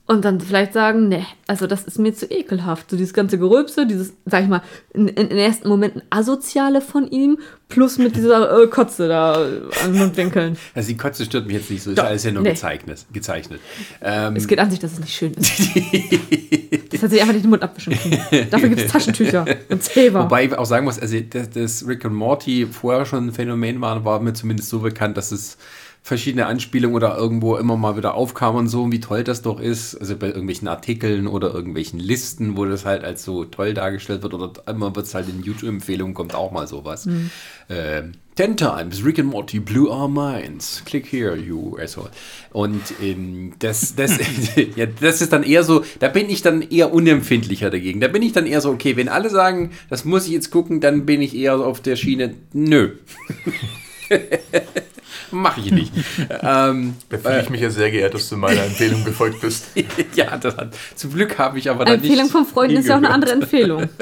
Und dann vielleicht sagen, ne, also das ist mir zu ekelhaft. So dieses ganze Gerülpse, dieses, sag ich mal, in, in den ersten Momenten asoziale von ihm, plus mit dieser äh, Kotze da an den Mundwinkeln. Also die Kotze stört mich jetzt nicht so, ist Doch, alles ja nur nee. gezeichnet. gezeichnet. Ähm, Es geht an sich, dass es nicht schön ist. das hat sich einfach nicht den Mund abwischen können. Dafür gibt es Taschentücher und Zewa. Wobei ich auch sagen muss, also dass, dass Rick und Morty vorher schon ein Phänomen waren, war mir zumindest so bekannt, dass es verschiedene Anspielungen oder irgendwo immer mal wieder aufkam und so, und wie toll das doch ist. Also bei irgendwelchen Artikeln oder irgendwelchen Listen, wo das halt als so toll dargestellt wird oder immer wird es halt in YouTube-Empfehlungen kommt auch mal sowas. Ähm, Ten times Rick and Morty blew our minds. Click here, you asshole. Und ähm, das, das, ja, das ist dann eher so, da bin ich dann eher unempfindlicher dagegen. Da bin ich dann eher so, okay, wenn alle sagen, das muss ich jetzt gucken, dann bin ich eher auf der Schiene, nö. Mache ich nicht. ähm, Da fühle ich mich ja sehr geehrt, dass du meiner Empfehlung gefolgt bist. ja, das hat, zum Glück habe ich aber dann Empfehlung nicht von Freunden ist ja auch eine andere Empfehlung.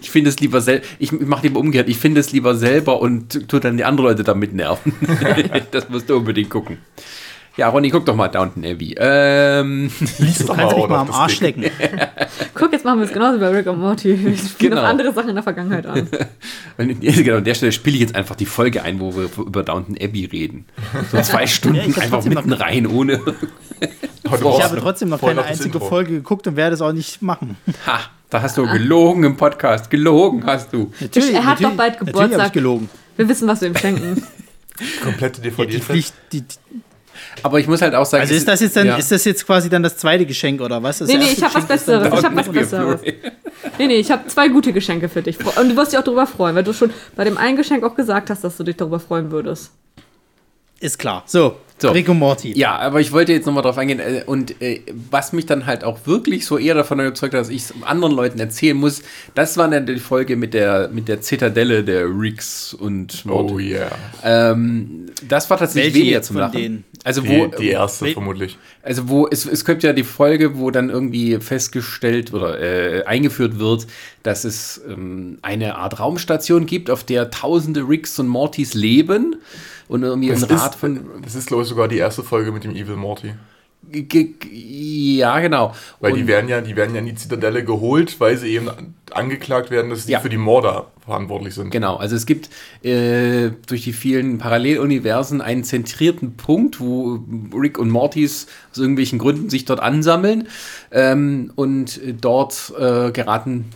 Ich finde es lieber selber, ich mache lieber umgekehrt, ich finde es lieber selber und tu dann die anderen Leute damit nerven. das musst du unbedingt gucken. Ja, Ronny, guck doch mal Downton Abbey. Ähm, Lies doch mal noch am das Arsch lecken. Guck, jetzt machen wir es genauso bei Rick und Morty. Wir spielen Genau. auf andere Sachen in der Vergangenheit an. und genau, an der Stelle spiele ich jetzt einfach die Folge ein, wo wir über Downton Abbey reden. So zwei Stunden hab einfach mitten noch- rein, ohne. Ich habe trotzdem noch keine einzige Intro. Folge geguckt und werde es auch nicht machen. Ha, da hast du gelogen im Podcast. Gelogen hast du. Natürlich, er hat doch natürlich- bald Natürlich Geburtstag. ich gelogen. Wir wissen, was wir ihm schenken. Komplette DVD. Pflicht, die, die, Aber ich muss halt auch sagen. also ist das jetzt dann, ja. ist das jetzt quasi dann das zweite Geschenk oder was? Das Nee, nee, ich hab was Besseres. Ich hab was Besseres. Nee, nee, ich habe zwei gute Geschenke für dich. Und du wirst dich auch darüber freuen, weil du schon bei dem einen Geschenk auch gesagt hast, dass du dich darüber freuen würdest. Ist klar. So, So. Rick und Morty. Ja, aber ich wollte jetzt nochmal drauf eingehen. äh, Und äh, was mich dann halt auch wirklich so eher davon überzeugt hat, dass ich es anderen Leuten erzählen muss, das war dann die Folge mit der, mit der Zitadelle der Ricks und Oh yeah. ähm, Das war tatsächlich Welche weniger zum von Lachen. denen? Also wo, Die, die erste Wel- vermutlich. also wo es, es gibt ja die Folge, wo dann irgendwie festgestellt oder äh, eingeführt wird, dass es ähm, eine Art Raumstation gibt, auf der tausende Ricks und Mortys leben und irgendwie Das ein Rat ist, von das ist, glaube ich, sogar die erste Folge mit dem Evil Morty. Ja, genau. Weil die Und- werden ja, die werden ja in die Zitadelle geholt, weil sie eben angeklagt werden, dass die Ja. für die Morde verantwortlich sind. Genau, also es gibt äh, durch die vielen Paralleluniversen einen zentrierten Punkt, wo Rick und Mortys aus irgendwelchen Gründen sich dort ansammeln ähm, und äh, dort äh, geraten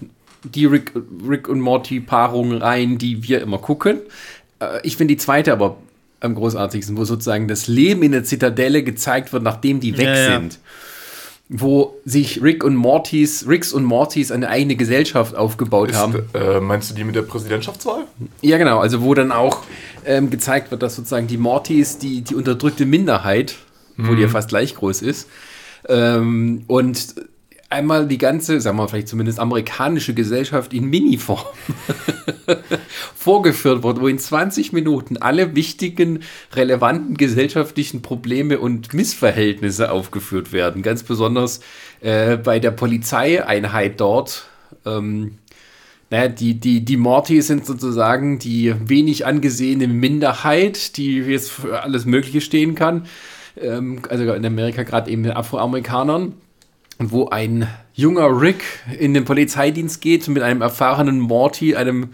die Rick, Rick und Morty Paarungen rein, die wir immer gucken. Äh, ich finde die zweite aber am großartigsten, wo sozusagen das Leben in der Zitadelle gezeigt wird, nachdem die weg Ja, ja. sind. Wo sich Rick und Mortys, Ricks und Mortys eine eigene Gesellschaft aufgebaut haben. Ist, äh, meinst du die mit der Präsidentschaftswahl? Ja, genau. Also wo dann auch ähm, gezeigt wird, dass sozusagen die Mortys, die, die unterdrückte Minderheit, wo die ja fast gleich groß ist, ähm, und einmal die ganze, sagen wir mal vielleicht zumindest amerikanische Gesellschaft in Miniform vorgeführt wird, wo in 20 Minuten alle wichtigen, relevanten gesellschaftlichen Probleme und Missverhältnisse aufgeführt werden. Ganz besonders äh, bei der Polizeieinheit dort. Ähm, naja, die, die, die Morty sind sozusagen die wenig angesehene Minderheit, die jetzt für alles Mögliche stehen kann. Ähm, also in Amerika gerade eben den Afroamerikanern. Und wo ein junger Rick in den Polizeidienst geht mit einem erfahrenen Morty, einem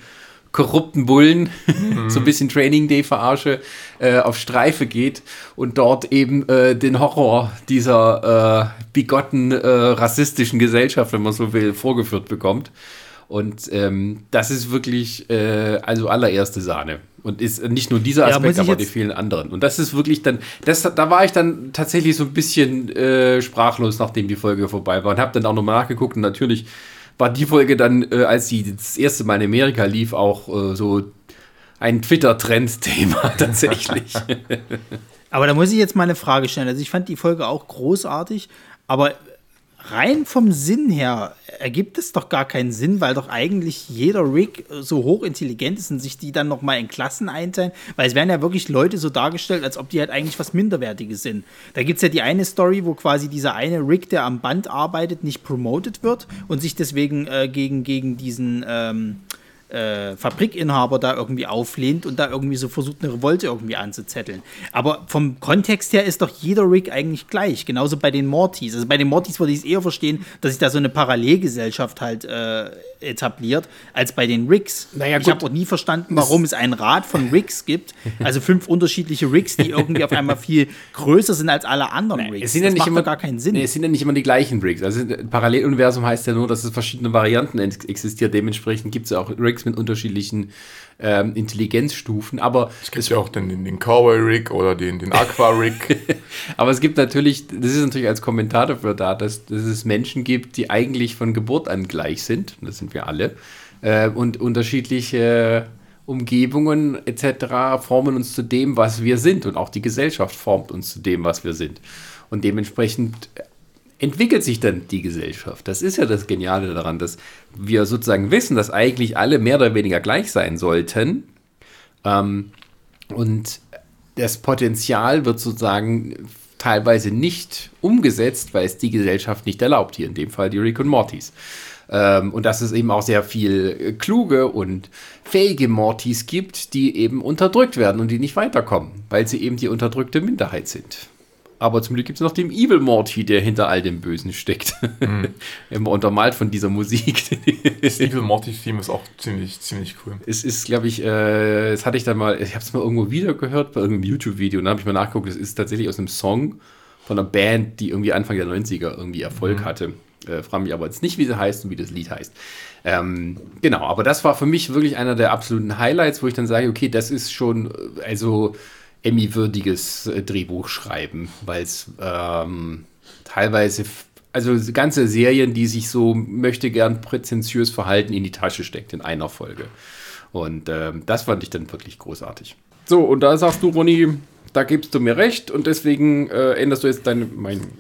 korrupten Bullen, so ein bisschen Training Day verarsche, äh, auf Streife geht und dort eben äh, den Horror dieser äh, bigotten äh, rassistischen Gesellschaft, wenn man so will, vorgeführt bekommt. Und ähm, das ist wirklich äh, also allererste Sahne. Und ist nicht nur dieser Ja, Aspekt, ich aber die vielen anderen. Und das ist wirklich dann, das, da war ich dann tatsächlich so ein bisschen äh, sprachlos, nachdem die Folge vorbei war. Und habe dann auch nochmal nachgeguckt. Und natürlich war die Folge dann, äh, als sie das erste Mal in Amerika lief, auch äh, so ein Twitter-Trend-Thema tatsächlich. Aber da muss ich jetzt mal eine Frage stellen. Also ich fand die Folge auch großartig, aber rein vom Sinn her ergibt es doch gar keinen Sinn, weil doch eigentlich jeder Rick so hochintelligent ist und sich die dann nochmal in Klassen einteilen. Weil es werden ja wirklich Leute so dargestellt, als ob die halt eigentlich was Minderwertiges sind. Da gibt es ja die eine Story, wo quasi dieser eine Rick, der am Band arbeitet, nicht promoted wird und sich deswegen äh, gegen, gegen diesen. Ähm, äh, Fabrikinhaber da irgendwie auflehnt und da irgendwie so versucht, eine Revolte irgendwie anzuzetteln. Aber vom Kontext her ist doch jeder Rick eigentlich gleich. Genauso bei den Mortys. Also bei den Mortys würde ich es eher verstehen, dass sich da so eine Parallelgesellschaft halt äh, etabliert, als bei den Ricks. Naja, ich habe auch nie verstanden, warum es einen Rat von Ricks gibt. Also fünf unterschiedliche Ricks, die irgendwie auf einmal viel größer sind als alle anderen Ricks. Es sind ja das nicht macht immer gar keinen Sinn. Nee, es sind ja nicht immer die gleichen Rigs. Also ein Paralleluniversum heißt ja nur, dass es verschiedene Varianten ex- existiert. Dementsprechend gibt es ja auch Rigs mit unterschiedlichen ähm, Intelligenzstufen. Aber Es gibt ja auch den, den, den Cowboy-Rig oder den, den Aqua-Rig. Aber es gibt natürlich, das ist natürlich als Kommentar dafür da, dass, dass es Menschen gibt, die eigentlich von Geburt an gleich sind, das sind wir alle, äh, und unterschiedliche Umgebungen etc. formen uns zu dem, was wir sind. Und auch die Gesellschaft formt uns zu dem, was wir sind. Und dementsprechend entwickelt sich dann die Gesellschaft. Das ist ja das Geniale daran, dass wir sozusagen wissen, dass eigentlich alle mehr oder weniger gleich sein sollten. Ähm, und das Potenzial wird sozusagen teilweise nicht umgesetzt, weil es die Gesellschaft nicht erlaubt. Hier in dem Fall die Rick und Mortys. Ähm, und dass es eben auch sehr viel äh, kluge und fähige Mortys gibt, die eben unterdrückt werden und die nicht weiterkommen, weil sie eben die unterdrückte Minderheit sind. Aber zum Glück gibt es noch den Evil Morty, der hinter all dem Bösen steckt. Immer untermalt von dieser Musik. Das Evil Morty-Theme ist auch ziemlich, ziemlich cool. Es ist, glaube ich, äh, das hatte ich dann mal, ich habe es mal irgendwo wieder gehört bei irgendeinem YouTube-Video und dann habe ich mal nachgeguckt, es ist tatsächlich aus einem Song von einer Band, die irgendwie Anfang der 90er irgendwie Erfolg hatte. Äh, frage mich aber jetzt nicht, wie sie heißt und wie das Lied heißt. Ähm, genau, aber das war für mich wirklich einer der absoluten Highlights, wo ich dann sage, okay, das ist schon, äh, also Emmy-würdiges äh, Drehbuch schreiben, weil es ähm, teilweise, also ganze Serien, die sich so möchte gern präzentiös verhalten, in die Tasche steckt in einer Folge. Und ähm, das fand ich dann wirklich großartig. So, und da sagst du, Ronny, da gibst du mir recht und deswegen äh, änderst du jetzt deine Meinung.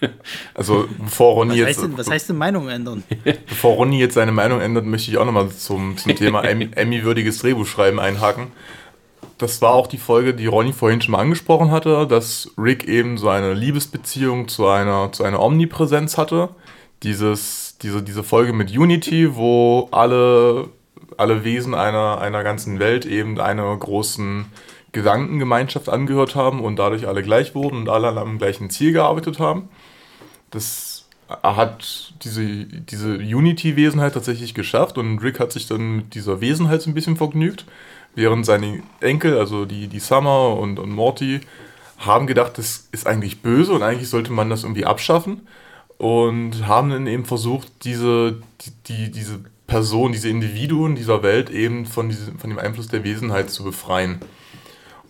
Also bevor Ronny, was, jetzt, heißt denn, was heißt denn Meinung ändern? bevor Ronny jetzt seine Meinung ändert, möchte ich auch nochmal zum, zum Thema Emmy- Emmy-würdiges Drehbuchschreiben einhaken. Das war auch die Folge, die Ronny vorhin schon mal angesprochen hatte, dass Rick eben so eine Liebesbeziehung zu einer, zu einer Omnipräsenz hatte. Dieses, diese, diese Folge mit Unity, wo alle, alle Wesen einer, einer ganzen Welt eben einer großen Gedankengemeinschaft angehört haben und dadurch alle gleich wurden und alle am gleichen Ziel gearbeitet haben. Das hat diese, diese Unity-Wesenheit tatsächlich geschafft und Rick hat sich dann mit dieser Wesenheit so ein bisschen vergnügt, während seine Enkel, also die, die Summer und, und Morty, haben gedacht, das ist eigentlich böse und eigentlich sollte man das irgendwie abschaffen und haben dann eben versucht, diese, die, die, diese Person, diese Individuen dieser Welt eben von, diesem, von dem Einfluss der Wesenheit zu befreien.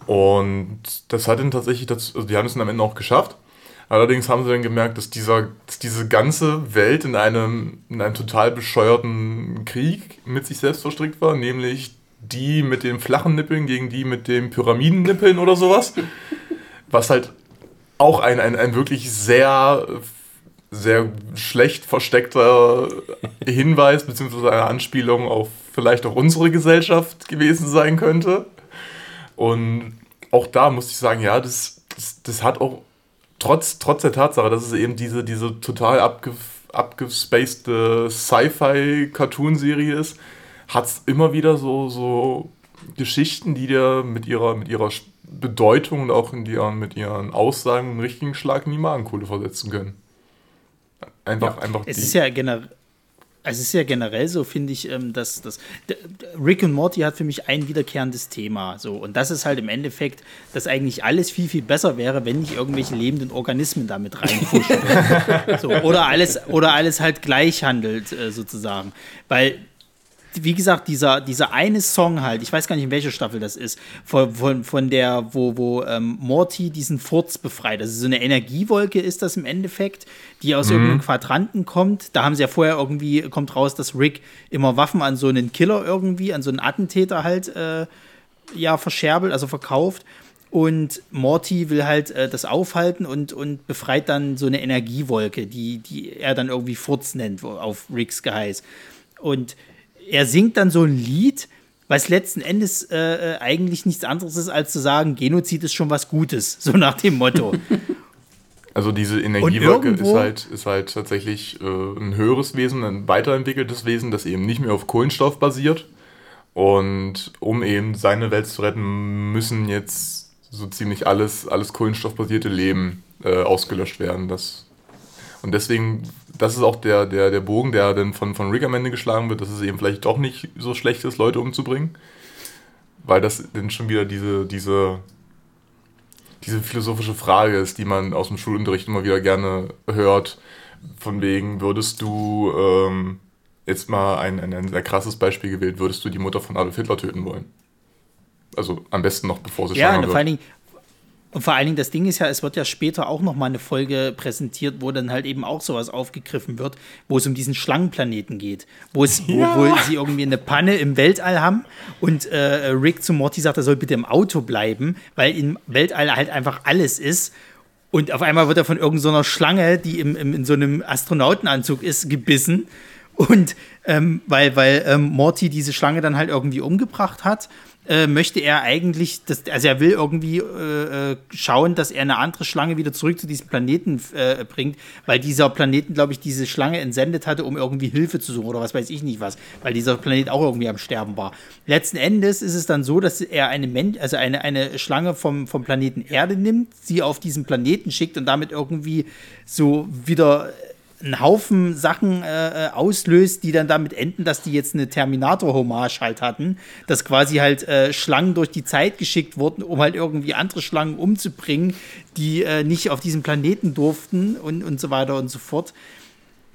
Und das hat dann tatsächlich dazu, also die haben es dann am Ende auch geschafft. Allerdings haben sie dann gemerkt, dass, dieser, dass diese ganze Welt in einem, in einem total bescheuerten Krieg mit sich selbst verstrickt war, nämlich die mit den flachen Nippeln gegen die mit den Pyramidennippeln oder sowas. Was halt auch ein, ein, ein wirklich sehr, sehr schlecht versteckter Hinweis bzw. eine Anspielung auf vielleicht auch unsere Gesellschaft gewesen sein könnte. Und auch da muss ich sagen, ja, das, das, das hat auch trotz, trotz der Tatsache, dass es eben diese, diese total abge, abgespacede Sci-Fi-Cartoon-Serie ist, hat es immer wieder so, so Geschichten, die dir mit ihrer, mit ihrer Bedeutung und auch in ihren, mit ihren Aussagen einen richtigen Schlag in die Magenkohle versetzen können. Einfach, einfach Es ist ja generell. Es ist ja generell so, finde ich, ähm, dass, dass Rick und Morty hat für mich ein wiederkehrendes Thema. So. Und das ist halt im Endeffekt, dass eigentlich alles viel, viel besser wäre, wenn nicht irgendwelche lebenden Organismen damit reinfuschen. so, oder, alles, oder alles halt gleich handelt, äh, sozusagen. Weil wie gesagt, dieser, dieser eine Song halt, ich weiß gar nicht, in welcher Staffel das ist, von, von, von der, wo, wo ähm, Morty diesen Furz befreit. Also so eine Energiewolke ist das im Endeffekt, die aus irgendeinem Quadranten kommt. Da haben sie ja vorher irgendwie, kommt raus, dass Rick immer Waffen an so einen Killer irgendwie, an so einen Attentäter halt, äh, ja, verscherbelt, also verkauft. Und Morty will halt äh, das aufhalten und, und befreit dann so eine Energiewolke, die, die er dann irgendwie Furz nennt, auf Ricks Geheiß. Und er singt dann so ein Lied, was letzten Endes äh, äh, eigentlich nichts anderes ist, als zu sagen, Genozid ist schon was Gutes, so nach dem Motto. Also diese Energiewolke ist halt, ist halt tatsächlich äh, ein höheres Wesen, ein weiterentwickeltes Wesen, das eben nicht mehr auf Kohlenstoff basiert. Und um eben seine Welt zu retten, müssen jetzt so ziemlich alles, alles kohlenstoffbasierte Leben äh, ausgelöscht werden. Das, und deswegen, das ist auch der, der, der Bogen, der dann von, von Rick am Ende geschlagen wird, dass es eben vielleicht doch nicht so schlecht ist, Leute umzubringen. Weil das dann schon wieder diese, diese, diese philosophische Frage ist, die man aus dem Schulunterricht immer wieder gerne hört. Von wegen, würdest du ähm, jetzt mal ein, ein, ein sehr krasses Beispiel gewählt, würdest du die Mutter von Adolf Hitler töten wollen? Also am besten noch bevor sie Ja, schwanger wird. vor allen Dingen, und vor allen Dingen, das Ding ist ja, es wird ja später auch noch mal eine Folge präsentiert, wo dann halt eben auch sowas aufgegriffen wird, wo es um diesen Schlangenplaneten geht, wo es, wo, wo sie irgendwie eine Panne im Weltall haben und äh, Rick zu Morty sagt, er soll bitte im Auto bleiben, weil im Weltall halt einfach alles ist. Und auf einmal wird er von irgendeiner so einer Schlange, die im, im, in so einem Astronautenanzug ist, gebissen. Und ähm, weil, weil ähm, Morty diese Schlange dann halt irgendwie umgebracht hat, äh, möchte er eigentlich, dass, also er will irgendwie äh, äh, schauen, dass er eine andere Schlange wieder zurück zu diesem Planeten äh, bringt, weil dieser Planeten, glaube ich, diese Schlange entsendet hatte, um irgendwie Hilfe zu suchen oder was weiß ich nicht was, weil dieser Planet auch irgendwie am Sterben war. Letzten Endes ist es dann so, dass er eine Men also eine, eine Schlange vom, vom Planeten Erde nimmt, sie auf diesen Planeten schickt und damit irgendwie so wieder einen Haufen Sachen äh, äh, auslöst, die dann damit enden, dass die jetzt eine Terminator-Hommage halt hatten, dass quasi halt äh, Schlangen durch die Zeit geschickt wurden, um halt irgendwie andere Schlangen umzubringen, die äh, nicht auf diesem Planeten durften und, und so weiter und so fort.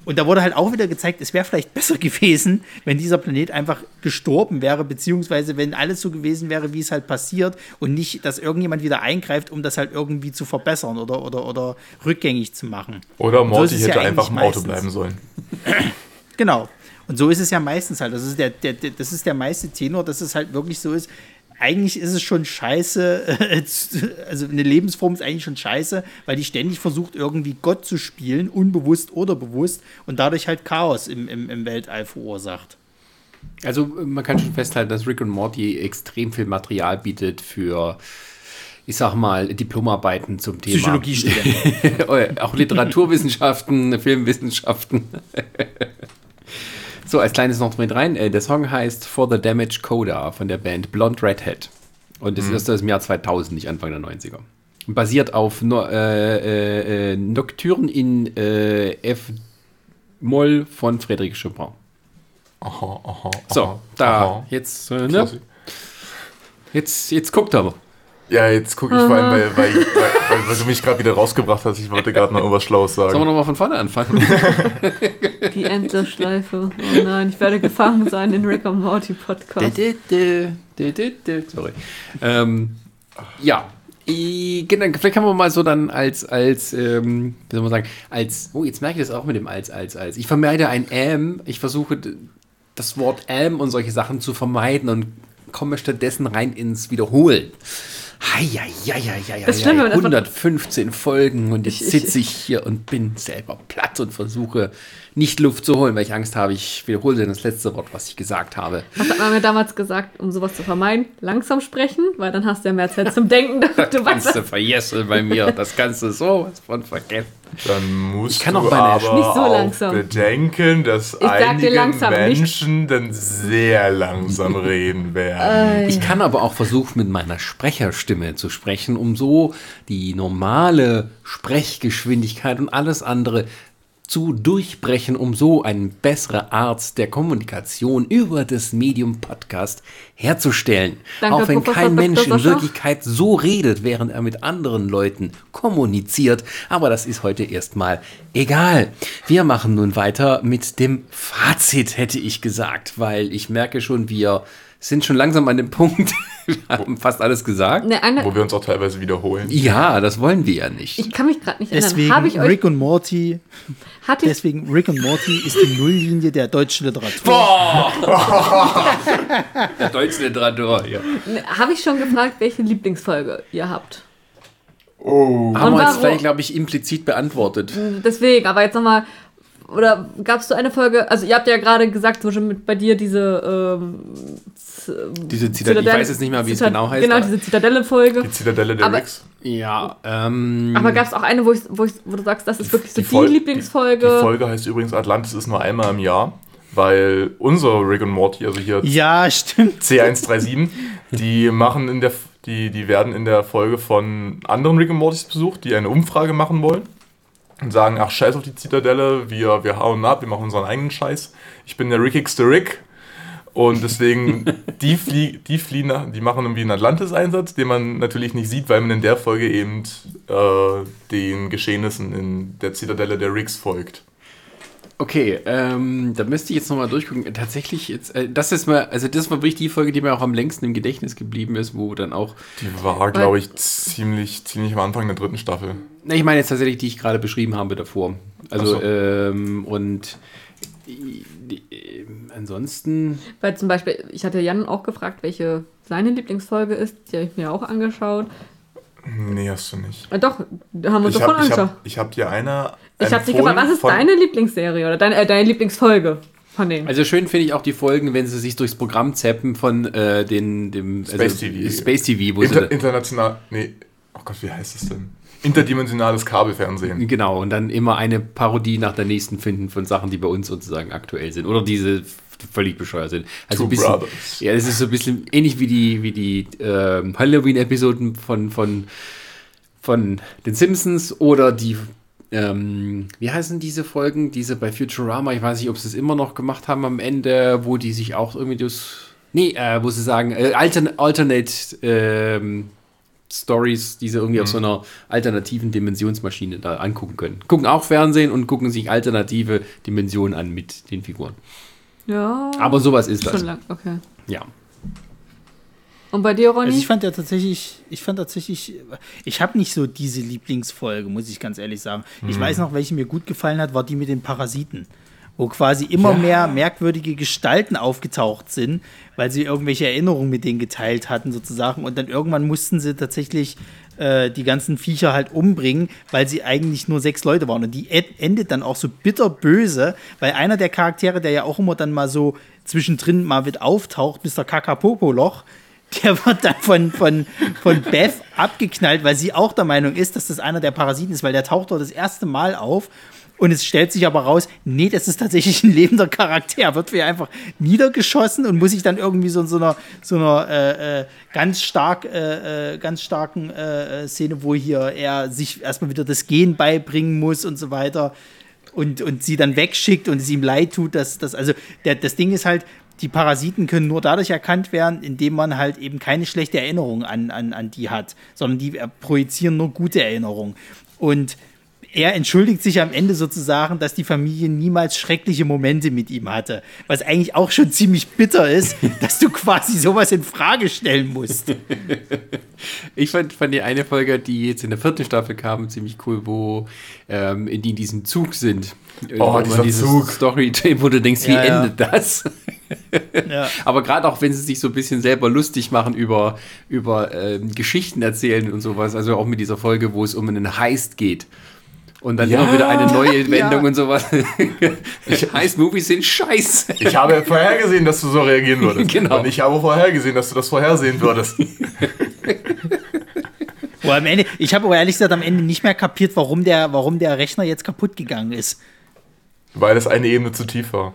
Und da wurde halt auch wieder gezeigt, es wäre vielleicht besser gewesen, wenn dieser Planet einfach gestorben wäre, beziehungsweise wenn alles so gewesen wäre, wie es halt passiert und nicht, dass irgendjemand wieder eingreift, um das halt irgendwie zu verbessern oder, oder, oder rückgängig zu machen. Oder so Morty ist es ja hätte einfach im Auto bleiben sollen. Genau. Und so ist es ja meistens halt. Das ist der, der, der, das ist der meiste Tenor, dass es halt wirklich so ist. Eigentlich ist es schon scheiße, äh, also eine Lebensform ist eigentlich schon scheiße, weil die ständig versucht, irgendwie Gott zu spielen, unbewusst oder bewusst, und dadurch halt Chaos im, im, im Weltall verursacht. Also man kann schon festhalten, dass Rick und Morty extrem viel Material bietet für, ich sag mal, Diplomarbeiten zum Thema. Psychologiestudenten. auch Literaturwissenschaften, Filmwissenschaften. So, als kleines noch mit rein. äh, Der Song heißt For the Damage Coda von der Band Blonde Redhead. Und das ist aus dem Jahr 2000, nicht Anfang der 90er. Und Basiert auf no, äh, äh, äh, Nocturne in äh, F-Moll von Frédéric Chopin. Aha, aha. So, aha, da, aha. jetzt, äh, ne? Jetzt, jetzt guckt er. Ja, jetzt gucke ich vor allem, weil, weil, weil, weil, du mich gerade wieder rausgebracht hast. Ich wollte gerade noch irgendwas Schlaues Sollen wir sagen. nochmal von vorne anfangen? Die Endlosschleife. Oh nein, ich werde gefangen sein in Rick und Morty Podcast. Sorry. Ähm, ja. Genau, vielleicht kann man mal so dann als, als, ähm, wie soll man sagen, als, oh, jetzt merke ich das auch mit dem als, als, als. Ich vermeide ein ähm, ich versuche das Wort ähm und solche Sachen zu vermeiden und komme stattdessen rein ins Wiederholen. Heieieiei, Das ist schlimm, wenn man einfach- 115 Folgen und jetzt ich- sitze ich hier und bin selber platt und versuche nicht Luft zu holen, weil ich Angst habe, ich wiederhole das letzte Wort, was ich gesagt habe. Was hat man mir damals gesagt, um sowas zu vermeiden? Langsam sprechen, weil dann hast du ja mehr Zeit zum Denken. damit du kannst du vergessen bei mir. Das kannst du sowas von vergessen. Dann musst Ich kann du auch meine- aber Nicht so auch langsam. bedenken, dass dir einige langsam, nicht- Menschen dann sehr langsam reden werden. Ich kann aber auch versuchen, mit meiner Sprecherstimme zu sprechen, um so die normale Sprechgeschwindigkeit und alles andere zu durchbrechen, um so eine bessere Art der Kommunikation über das Medium Podcast herzustellen. Danke, auch wenn Professor kein. Mensch in. Wirklichkeit so redet, während er mit anderen Leuten kommuniziert. Aber das ist heute erstmal egal. Wir machen nun weiter mit dem Fazit, hätte ich gesagt, weil ich merke schon, wir sind schon langsam an dem Punkt, wir haben fast alles gesagt. Ne, eine, Wo wir uns auch teilweise wiederholen. Ja, das wollen wir ja nicht. ich kann mich gerade nicht erinnern. Deswegen Habe ich euch, Rick und Morty, hatte ich, deswegen Rick und Morty ist die Nulllinie der deutschen Literatur. Der deutsche Literatur, ja. ne, habe ich schon gefragt, welche Lieblingsfolge ihr habt? Oh. Haben wir jetzt vielleicht, glaube ich, implizit beantwortet. Deswegen, aber jetzt nochmal, oder gabst du eine Folge, also ihr habt ja gerade gesagt, so schon mit bei dir diese, ähm, Diese Zitadelle, ich weiß jetzt nicht mehr, wie es Zita- genau heißt. Genau, diese Zitadelle-Folge. Die Zitadelle der Aber- Ricks. ja, ähm. Aber gab es auch eine, wo, ich, wo, ich, wo du sagst, das ist wirklich so die, Fol- Lieblingsfolge? Die, die Folge heißt übrigens Atlantis ist nur einmal im Jahr, weil unser Rick und Morty, also hier Ja, stimmt. C137, die machen in der, die, die werden in der Folge von anderen Rick und Mortys besucht, die eine Umfrage machen wollen und sagen, ach scheiß auf die Zitadelle, wir, wir hauen ab, wir machen unseren eigenen Scheiß. Ich bin der Rickigste Rick. Und deswegen, die, flie die fliehen, nach, die machen irgendwie einen Atlantis-Einsatz, den man natürlich nicht sieht, weil man in der Folge eben äh, den Geschehnissen in der Zitadelle der Ricks folgt. Okay, ähm, da müsste ich jetzt nochmal durchgucken. Tatsächlich, jetzt, äh, das ist mal, also das war wirklich die Folge, die mir auch am längsten im Gedächtnis geblieben ist, wo dann auch, Die war, glaube ich, ziemlich, ziemlich am Anfang der dritten Staffel. na, ich meine jetzt tatsächlich, die ich gerade beschrieben habe davor. Also, so. ähm, und die, die, äh, ansonsten, Weil zum Beispiel, ich hatte Jan auch gefragt, welche seine Lieblingsfolge ist. Die habe ich mir auch angeschaut. Nee, hast du nicht. Äh, doch, da haben wir uns davon habe ich angeschaut. ich hab dir eine. Ich habe dich gefragt, was ist deine Lieblingsserie oder deine, äh, deine Lieblingsfolge von denen? also schön finde ich auch die Folgen, wenn sie sich durchs Programm zappen von äh, den, dem Space TV. Space TV, wo Inter international. Nee, oh Gott, wie heißt es denn? Interdimensionales Kabelfernsehen. Genau, und dann immer eine Parodie nach der nächsten finden von Sachen, die bei uns sozusagen aktuell sind. Oder diese völlig bescheuert sind. Also Two ein bisschen, Brothers. Ja, es ist so ein bisschen ähnlich wie die, wie die ähm, Halloween-Episoden von, von, von den Simpsons oder die, ähm, wie heißen diese Folgen? Diese bei Futurama, ich weiß nicht, ob sie es immer noch gemacht haben am Ende, wo die sich auch irgendwie das. Nee, äh, wo sie sagen, äh, altern, Alternate ähm, Stories, die sie irgendwie auf so einer alternativen Dimensionsmaschine da angucken können. Gucken auch Fernsehen und gucken sich alternative Dimensionen an mit den Figuren. Ja, Aber sowas ist das. schon lang, okay. Ja. Und bei dir, Ronny? Also ich fand ja tatsächlich, ich fand tatsächlich, ich habe nicht so diese Lieblingsfolge, muss ich ganz ehrlich sagen. Ich weiß noch, welche mir gut gefallen hat, war die mit den Parasiten. Wo quasi immer mehr merkwürdige Gestalten aufgetaucht sind, weil sie irgendwelche Erinnerungen mit denen geteilt hatten, sozusagen. Und dann irgendwann mussten sie tatsächlich äh, die ganzen Viecher halt umbringen, weil sie eigentlich nur sechs Leute waren. Und die en- endet dann auch so bitterböse, weil einer der Charaktere, der ja auch immer dann mal so zwischendrin mal mit auftaucht, Mr. Kakapopoloch, der wird dann von, von, von Beth abgeknallt, weil sie auch der Meinung ist, dass das einer der Parasiten ist, weil der taucht dort das erste Mal auf. Und es stellt sich aber raus, nee, das ist tatsächlich ein lebender Charakter. Wird für einfach niedergeschossen und muss sich dann irgendwie so in so einer, so einer äh, äh, ganz stark, äh, äh, ganz starken äh, äh, Szene, wo hier er sich erstmal wieder das Gehen beibringen muss und so weiter und, und sie dann wegschickt und es ihm leid tut, dass das, also der, das Ding ist halt, die Parasiten können nur dadurch erkannt werden, indem man halt eben keine schlechte Erinnerung an, an, an die hat, sondern die projizieren nur gute Erinnerungen. Und er entschuldigt sich am Ende sozusagen, dass die Familie niemals schreckliche Momente mit ihm hatte. Was eigentlich auch schon ziemlich bitter ist, dass du quasi sowas in Frage stellen musst. Ich fand, fand die eine Folge, die jetzt in der vierten Staffel kam, ziemlich cool, wo ähm, die in diesem Zug sind. Oh, Wo dieser dieses Zug. Story, wo du denkst, wie Ja, ja. endet das? Ja. Aber gerade auch, wenn sie sich so ein bisschen selber lustig machen über, über ähm, Geschichten erzählen und sowas, also auch mit dieser Folge, wo es um einen Heist geht. Und dann Ja, immer wieder eine neue Wendung ja. und sowas. Heist-Movies sind scheiße. Ich habe vorhergesehen, dass du so reagieren würdest. Genau. Und ich habe vorhergesehen, dass du das vorhersehen würdest. Wo am Ende, ich habe aber ehrlich gesagt am Ende nicht mehr kapiert, warum der, warum der Rechner jetzt kaputt gegangen ist. Weil es eine Ebene zu tief war.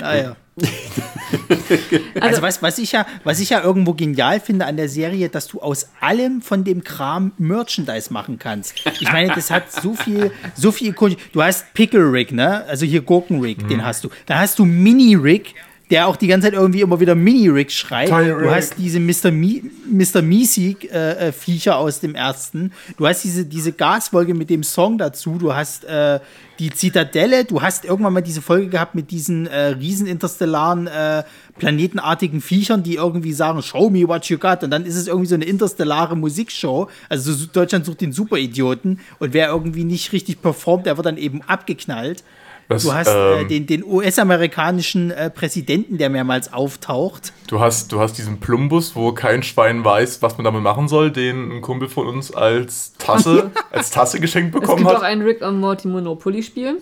Ah ja. Also, was, was, ich ja, was ich ja irgendwo genial finde an der Serie, dass du aus allem von dem Kram Merchandise machen kannst. Ich meine, das hat so viel, so viel. Du hast Pickle Rick, ne? Also hier Gurken Rick, den hast du. Dann hast du Mini Rick, der auch die ganze Zeit irgendwie immer wieder Mini-Rick schreit. Tiny Du Rick. hast diese Mr. Mi Mr. Measy-Viecher aus dem ersten. Du hast diese, diese Gasfolge mit dem Song dazu. Du hast äh, die Zitadelle. Du hast irgendwann mal diese Folge gehabt mit diesen äh, riesen interstellaren, äh, planetenartigen Viechern, die irgendwie sagen, show me what you got. Und dann ist es irgendwie so eine interstellare Musikshow. Also so Deutschland sucht den Superidioten. Und wer irgendwie nicht richtig performt, der wird dann eben abgeknallt. Das, Du hast äh, ähm, den, den US-amerikanischen äh, Präsidenten, der mehrmals auftaucht. Du hast, du hast diesen Plumbus, wo kein Schwein weiß, was man damit machen soll, den ein Kumpel von uns als Tasse, als Tasse geschenkt Es bekommen gibt auch hat. ein Rick und Morty Monopoly-Spiel.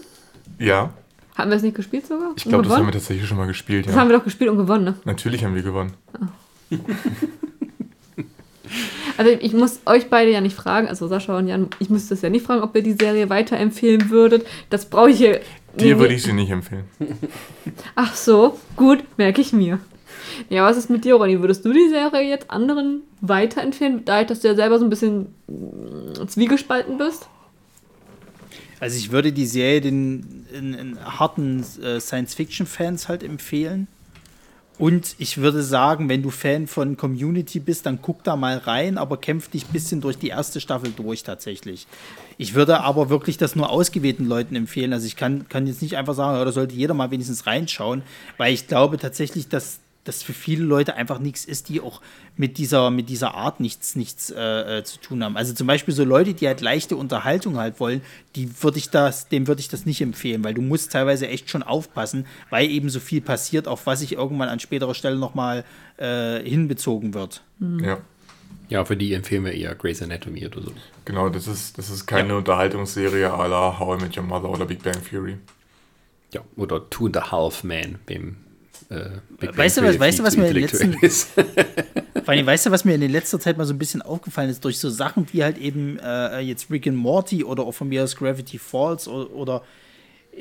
Ja, Haben wir es nicht gespielt sogar? ich glaube, das haben wir tatsächlich schon mal gespielt. Das Ja. haben wir doch gespielt und gewonnen, ne? Natürlich haben wir gewonnen. Also ich muss euch beide ja nicht fragen, also Sascha und Jan, ich müsste es ja nicht fragen, ob ihr die Serie weiterempfehlen würdet. Das brauche ich hier. Dir würde ich sie nicht empfehlen. Ach so, gut, merke ich mir. Ja, was ist mit dir, Ronny? Würdest du die Serie jetzt anderen weiterempfehlen, dadurch, dass du ja selber so ein bisschen mm, zwiegespalten bist? Also ich würde die Serie den in, in harten äh, Science-Fiction-Fans halt empfehlen. Und ich würde sagen, wenn du Fan von Community bist, dann guck da mal rein, aber kämpf dich ein bisschen durch die erste Staffel durch tatsächlich. Ich würde aber wirklich das nur ausgewählten Leuten empfehlen. Also ich kann, kann jetzt nicht einfach sagen, ja, da sollte jeder mal wenigstens reinschauen, weil ich glaube tatsächlich, dass das für viele Leute einfach nichts ist, die auch mit dieser, mit dieser Art nichts, nichts äh, äh, zu tun haben. Also zum Beispiel so Leute, die halt leichte Unterhaltung halt wollen, die würde ich das, dem würde ich das nicht empfehlen, weil du musst teilweise echt schon aufpassen, weil eben so viel passiert, auf was sich irgendwann an späterer Stelle nochmal äh, hinbezogen wird. Ja. Ja, für die empfehlen wir eher Grey's Anatomy oder so. Genau, das ist, das ist keine Unterhaltungsserie à la How I Met Your Mother oder Big Bang Theory. Ja, oder Two and a Half Man, dem äh, Weißt du was- weißt du, was mir in letzten-. Vor allem, weißt du, was mir in letzter Zeit mal so ein bisschen aufgefallen ist, durch so Sachen wie halt eben äh, jetzt Rick and Morty oder auch von mir aus Gravity Falls oder, oder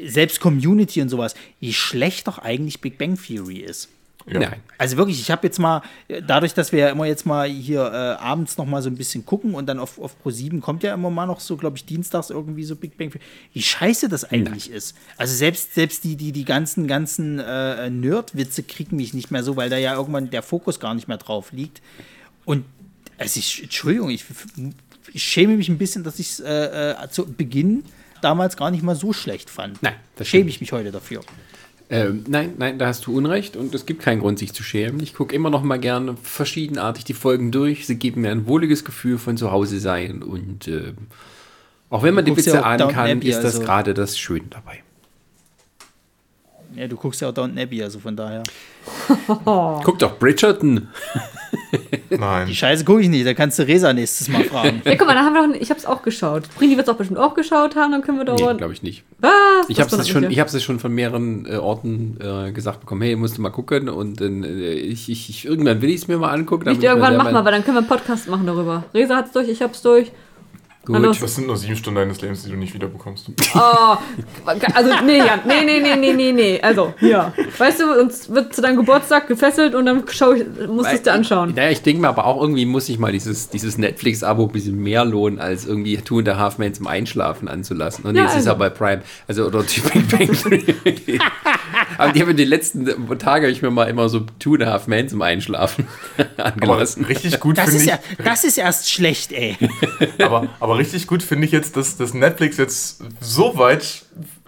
selbst Community und sowas, wie schlecht doch eigentlich Big Bang Theory ist. Ja. Nein. Also wirklich, ich habe jetzt mal, dadurch, dass wir ja immer jetzt mal hier äh, abends noch mal so ein bisschen gucken und dann auf, auf Pro7 kommt ja immer mal noch so, glaube ich, dienstags irgendwie so Big Bang. Wie scheiße das eigentlich ist. Also selbst, selbst die, die, die ganzen, ganzen äh, Nerd-Witze kriegen mich nicht mehr so, weil da ja irgendwann der Fokus gar nicht mehr drauf liegt. Und also ich, Entschuldigung, ich, ich schäme mich ein bisschen, dass ich es äh, äh, zu Beginn damals gar nicht mal so schlecht fand. Nein, das schäme ich mich heute dafür. Ähm, nein, nein, da hast du Unrecht und es gibt keinen Grund, sich zu schämen. Ich gucke immer noch mal gerne verschiedenartig die Folgen durch. Sie geben mir ein wohliges Gefühl von zu Hause sein und äh, auch wenn man die guckst Witze ja ahnen kann, Abbey, ist das also- gerade das Schöne dabei. Ja, du guckst ja auch Downton Abbey, also von daher. Guck doch, Bridgerton. Nein. Die Scheiße gucke ich nicht, da kannst du Resa nächstes Mal fragen. Ja, guck mal, da haben wir doch, ich habe es auch geschaut. Brini wird es auch bestimmt auch geschaut haben, dann können wir Nee, darüber. glaube ich nicht. Was? Ich habe es schon, ich hab's es schon von mehreren äh, Orten äh, gesagt bekommen, hey, musst du mal gucken und dann, äh, ich, ich, ich, irgendwann will ich es mir mal angucken. Nicht irgendwann machen wir, weil dann können wir einen Podcast machen darüber. Resa hat's durch, ich hab's durch. Gut. Hallo. Das sind nur sieben Stunden deines Lebens, die du nicht wiederbekommst. Oh, also nee, Jan, nee, nee, nee, nee, nee, nee. Also, ja. Weißt du, uns wird zu deinem Geburtstag gefesselt und dann schau ich, musst du es dir anschauen. Naja, ich denke mir aber auch irgendwie muss ich mal dieses, dieses Netflix-Abo ein bisschen mehr lohnen, als irgendwie Two and a Half Men zum Einschlafen anzulassen. Und Ja, jetzt ist also. er bei Prime. Also, oder Big Bang Theory. Aber die haben in den letzten Tagen habe ich mir mal immer so Two and a Half Men zum Einschlafen Aber angelassen. richtig gut Das finde ist, ich. ja, das ist erst schlecht, ey. Aber, aber richtig gut finde ich jetzt, dass, dass Netflix jetzt so weit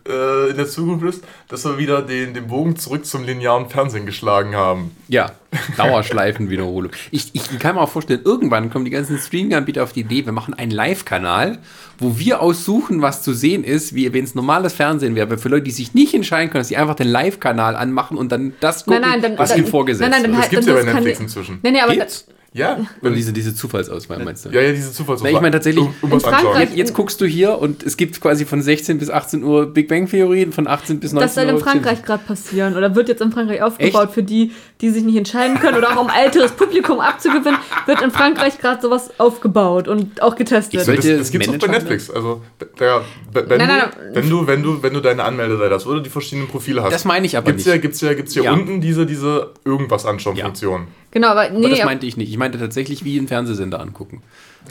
äh, in der Zukunft ist, dass wir wieder den, den Bogen zurück zum linearen Fernsehen geschlagen haben. Ja, Dauerschleifenwiederholung. Ich, ich kann mir auch vorstellen, irgendwann kommen die ganzen Streaming-Anbieter auf die Idee, wir machen einen Live-Kanal, wo wir aussuchen, was zu sehen ist, wie wenn es normales Fernsehen wäre. Aber für Leute, die sich nicht entscheiden können, dass sie einfach den Live-Kanal anmachen und dann das gucken, Nein, nein, dann- was dann- ihnen vorgesetzt nein, nein, dann wird. Das halt- gibt es ja bei das Netflix inzwischen. Nee, nee, aber Gibt's? Ja, Oder diese, diese Zufallsauswahl meinst du? ja, ja, diese Zufallsauswahl. Nee, ich meine tatsächlich, Um, um Frankreich-. Jetzt, jetzt guckst du hier und es gibt quasi von 16 bis 18 Uhr Big Bang Theorie und von 18 bis 19 das soll Uhr. in Frankreich gerade passieren oder wird jetzt in Frankreich aufgebaut Echt? für die, die sich nicht entscheiden können oder auch um älteres Publikum abzugewinnen, wird in Frankreich gerade sowas aufgebaut und auch getestet. Ich soll- Das, das gibt's auch bei Netflix. Also, da, wenn, Nein, nein, du, wenn, du, wenn, du, wenn du deine Anmeldeseite hast oder die verschiedenen Profile hast, Das meine ich aber gibt's nicht. Ja, gibt's ja, gibt's ja, Ja. unten diese, diese irgendwas anschauen Ja. Funktion. genau, aber Aber nee, das aber- meinte ich nicht. Ich meinte tatsächlich wie einen Fernsehsender angucken.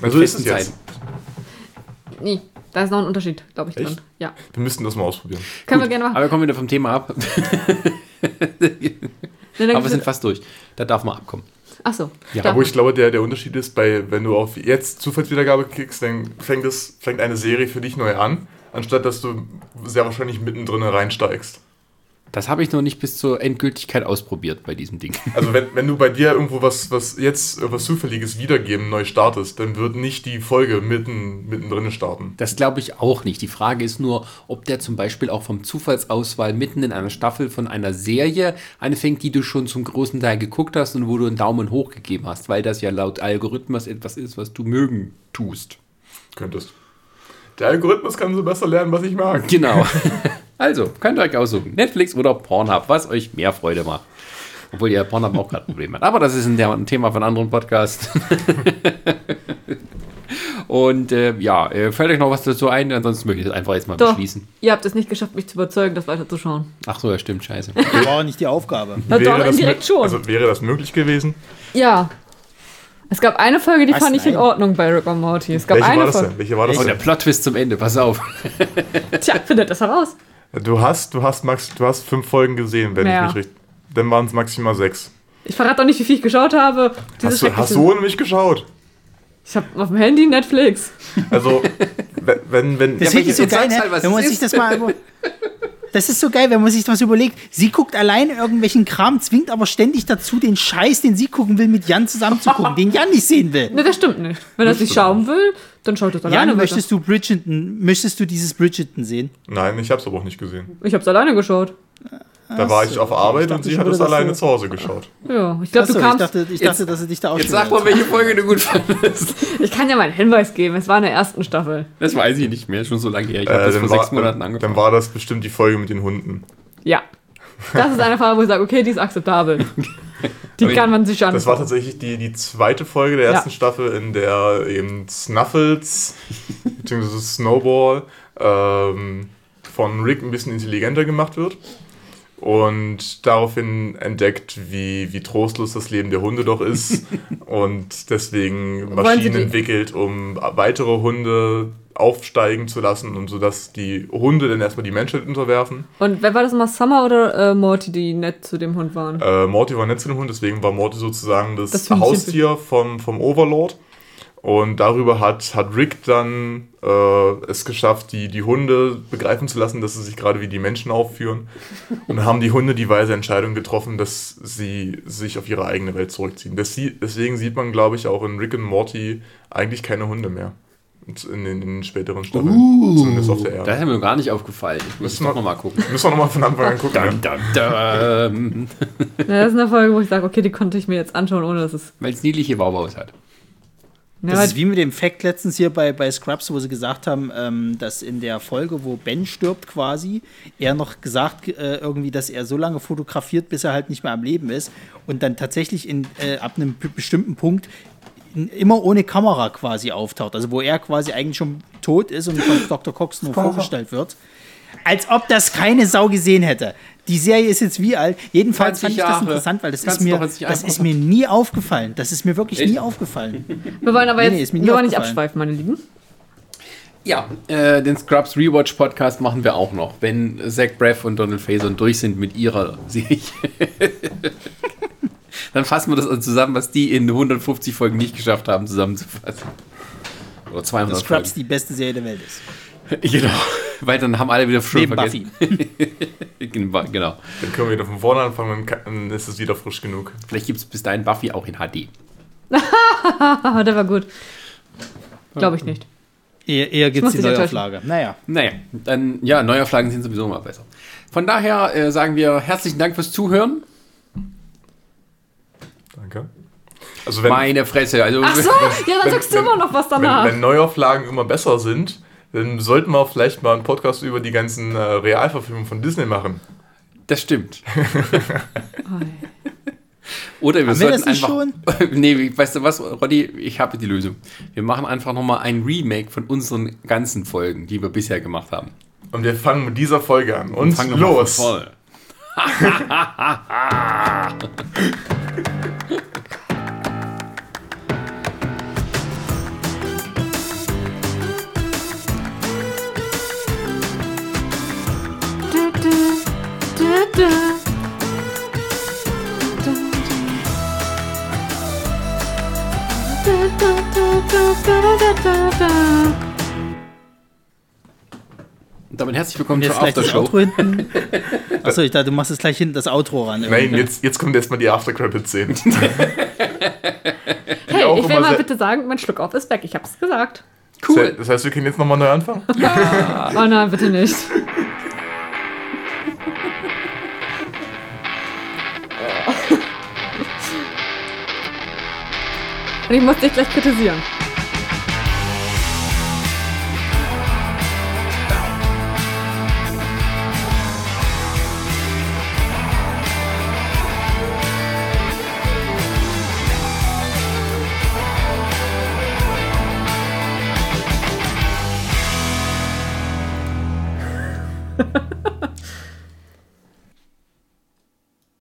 Also ist es jetzt. nee, da ist noch ein Unterschied, glaube ich, dran. Echt? Ja. Wir müssten das mal ausprobieren. Können wir gerne machen. Aber wir kommen wieder vom Thema ab. Dann Aber wir sind fast durch. Da darf man abkommen. Achso. Ja, da- Aber ich glaube, der, der Unterschied ist, bei, wenn du auf jetzt Zufallswiedergabe klickst, dann fängt, es, fängt eine Serie für dich neu an, anstatt dass du sehr wahrscheinlich mittendrin reinsteigst. Das habe ich noch nicht bis zur Endgültigkeit ausprobiert bei diesem Ding. Also wenn, wenn du bei dir irgendwo was, was jetzt was Zufälliges wiedergeben neu startest, dann wird nicht die Folge mitten, mittendrin starten. Das glaube ich auch nicht. Die Frage ist nur, ob der zum Beispiel auch vom Zufallsauswahl mitten in einer Staffel von einer Serie anfängt, die du schon zum großen Teil geguckt hast und wo du einen Daumen hoch gegeben hast, weil das ja laut Algorithmus etwas ist, was du mögen tust. Könntest. Der Algorithmus kann so besser lernen, was ich mag. Genau. Also, könnt ihr euch aussuchen. Netflix oder Pornhub, was euch mehr Freude macht. Obwohl ja Pornhub auch gerade Probleme hat. Aber das ist ein, The- ein Thema von anderen Podcasts. Und äh, ja, äh, fällt euch noch was dazu ein? Ansonsten möchte ich das einfach jetzt mal Doch, beschließen. ihr habt es nicht geschafft, mich zu überzeugen, das weiterzuschauen. Ach so, ja, stimmt, scheiße. Das war auch nicht die Aufgabe. Na doch, das indirekt mö- schon. Also wäre das möglich gewesen? Ja. Es gab eine Folge, die Was? fand ich in Nein. Ordnung bei Rick und Morty. Es gab Welche war eine das Folge. denn? Welche war das Und der denn? Plot-Twist zum Ende, pass auf. Tja, findet das heraus. Du hast, du hast, Max, du hast fünf Folgen gesehen, wenn Ja. ich mich richtig. Dann waren es maximal sechs. Ich verrate doch nicht, wie viel ich geschaut habe. Diese Hast du, hast du ohne mich geschaut? Ich habe auf dem Handy Netflix. Also, wenn, wenn, wenn Deswegen welche- ist so geil, ne? halt, was wenn man sich das mal. Das ist so geil, wenn man sich was überlegt. Sie guckt alleine irgendwelchen Kram, zwingt aber ständig dazu, den Scheiß, den sie gucken will, mit Jan zusammen zu gucken, den Jan nicht sehen will. Ne, das stimmt nicht. Wenn er es nicht schauen will, dann schaut es alleine Jan, möchtest du Bridgerton, möchtest du dieses Bridgerton sehen? Nein, ich habe es aber auch nicht gesehen. Ich habe es alleine geschaut. Da war ich auf Arbeit dachte und sie hat es alleine zu Hause geschaut. Ja, ich glaube, Achso, du ich kamst. dachte, ich dachte, dass er dich da auch Jetzt sag mal, welche Folge du gut fandest. Ich kann ja mal einen Hinweis geben. Es war in der ersten Staffel. Das weiß ich nicht mehr, schon so lange her. Ich habe Äh, das dann, vor war, sechs Monaten angefangen. dann war das bestimmt die Folge mit den Hunden. Ja. Das ist eine Frage, wo ich sage, okay, die ist akzeptabel. Die Aber kann man sich anschauen. Das war tatsächlich die, die zweite Folge der ersten Ja. Staffel, in der eben Snuffles bzw. Snowball ähm, von Rick ein bisschen intelligenter gemacht wird. Und daraufhin entdeckt, wie, wie trostlos das Leben der Hunde doch ist. und deswegen Maschinen entwickelt, um weitere Hunde aufsteigen zu lassen und sodass die Hunde dann erstmal die Menschheit unterwerfen. Und wer war das mal, Summer oder äh, Morty, die nett zu dem Hund waren? Äh, Morty war nett zu dem Hund, deswegen war Morty sozusagen das, Das. Haustier vom, vom Overlord. Und darüber hat, hat Rick dann äh, es geschafft, die, die Hunde begreifen zu lassen, dass sie sich gerade wie die Menschen aufführen. Und dann haben die Hunde die weise Entscheidung getroffen, dass sie sich auf ihre eigene Welt zurückziehen. Das, sie- deswegen sieht man, glaube ich, auch in Rick und Morty eigentlich keine Hunde mehr. In den, in den späteren Staffeln. Zumindest auf der Das Erde. ist mir noch gar nicht aufgefallen. Ich muss Müssen wir- noch mal gucken. Müssen wir nochmal von Anfang an gucken. Dum, dum, dum. Ja, das ist eine Folge, wo ich sage, okay, die konnte ich mir jetzt anschauen, ohne dass es. Weil es niedliche Wauwaus hat. Ja, Das ist wie mit dem Fact letztens hier bei, bei Scrubs, wo sie gesagt haben, ähm, dass in der Folge, wo Ben stirbt quasi, er noch gesagt äh, irgendwie, dass er so lange fotografiert, bis er halt nicht mehr am Leben ist und dann tatsächlich in, äh, ab einem bestimmten Punkt in, immer ohne Kamera quasi auftaucht. Also wo er quasi eigentlich schon tot ist und von Dr. Cox nur vorgestellt wird. Als ob das keine Sau gesehen hätte. Die Serie ist jetzt wie alt? Jedenfalls 20 fand ich das Jahre. interessant, weil das ist mir, das ist mir nie aufgefallen. Das ist mir wirklich Echt? nie aufgefallen. wir wollen aber Nee, nee, jetzt nie wir wollen nicht abschweifen, meine Lieben. Ja, äh, den Scrubs Rewatch Podcast machen wir auch noch, wenn Zach Braff und Donald Faison durch sind mit ihrer Serie. Dann fassen wir das also zusammen, was die in 150 Folgen nicht geschafft haben, zusammenzufassen. Oder 200 Dass Scrubs Folgen. die beste Serie der Welt ist. Genau, weil dann haben alle wieder Neben vergessen. genau. Dann können wir wieder von vorne anfangen, dann ist es wieder frisch genug. Vielleicht gibt es bis dahin Buffy auch in HD. Der war gut. Glaube ich nicht. Eher, eher gibt es die Neuauflage. Naja. Naja, dann, ja, Neuauflagen sind sowieso immer besser. Von daher äh, sagen wir herzlichen Dank fürs Zuhören. Danke. Also wenn, Meine Fresse, also. Ach so, ja, dann wenn- sagst du wenn- immer noch was wenn, danach. wenn Neuauflagen immer besser sind, dann sollten wir vielleicht mal einen Podcast über die ganzen äh, Realverfilmungen von Disney machen. Das stimmt. Oder wir Haben wir sollten das nicht einfach. nee, weißt du was, Roddy, ich habe die Lösung. Wir machen einfach nochmal ein Remake von unseren ganzen Folgen, die wir bisher gemacht haben. Und wir fangen mit dieser Folge an. Und, Fangen wir mal los! von Und damit herzlich willkommen zur Aftershow. Achso, ich dachte, du machst es gleich hinten das Outro ran. Nein, jetzt, jetzt kommt erstmal die After-Credit-Szene. hey, ich will mal bitte sagen, mein Schluck auf ist weg. Ich hab's gesagt. Cool. Das heißt, wir können jetzt nochmal neu anfangen? Ah. oh nein, bitte nicht. Und ich muss dich gleich kritisieren.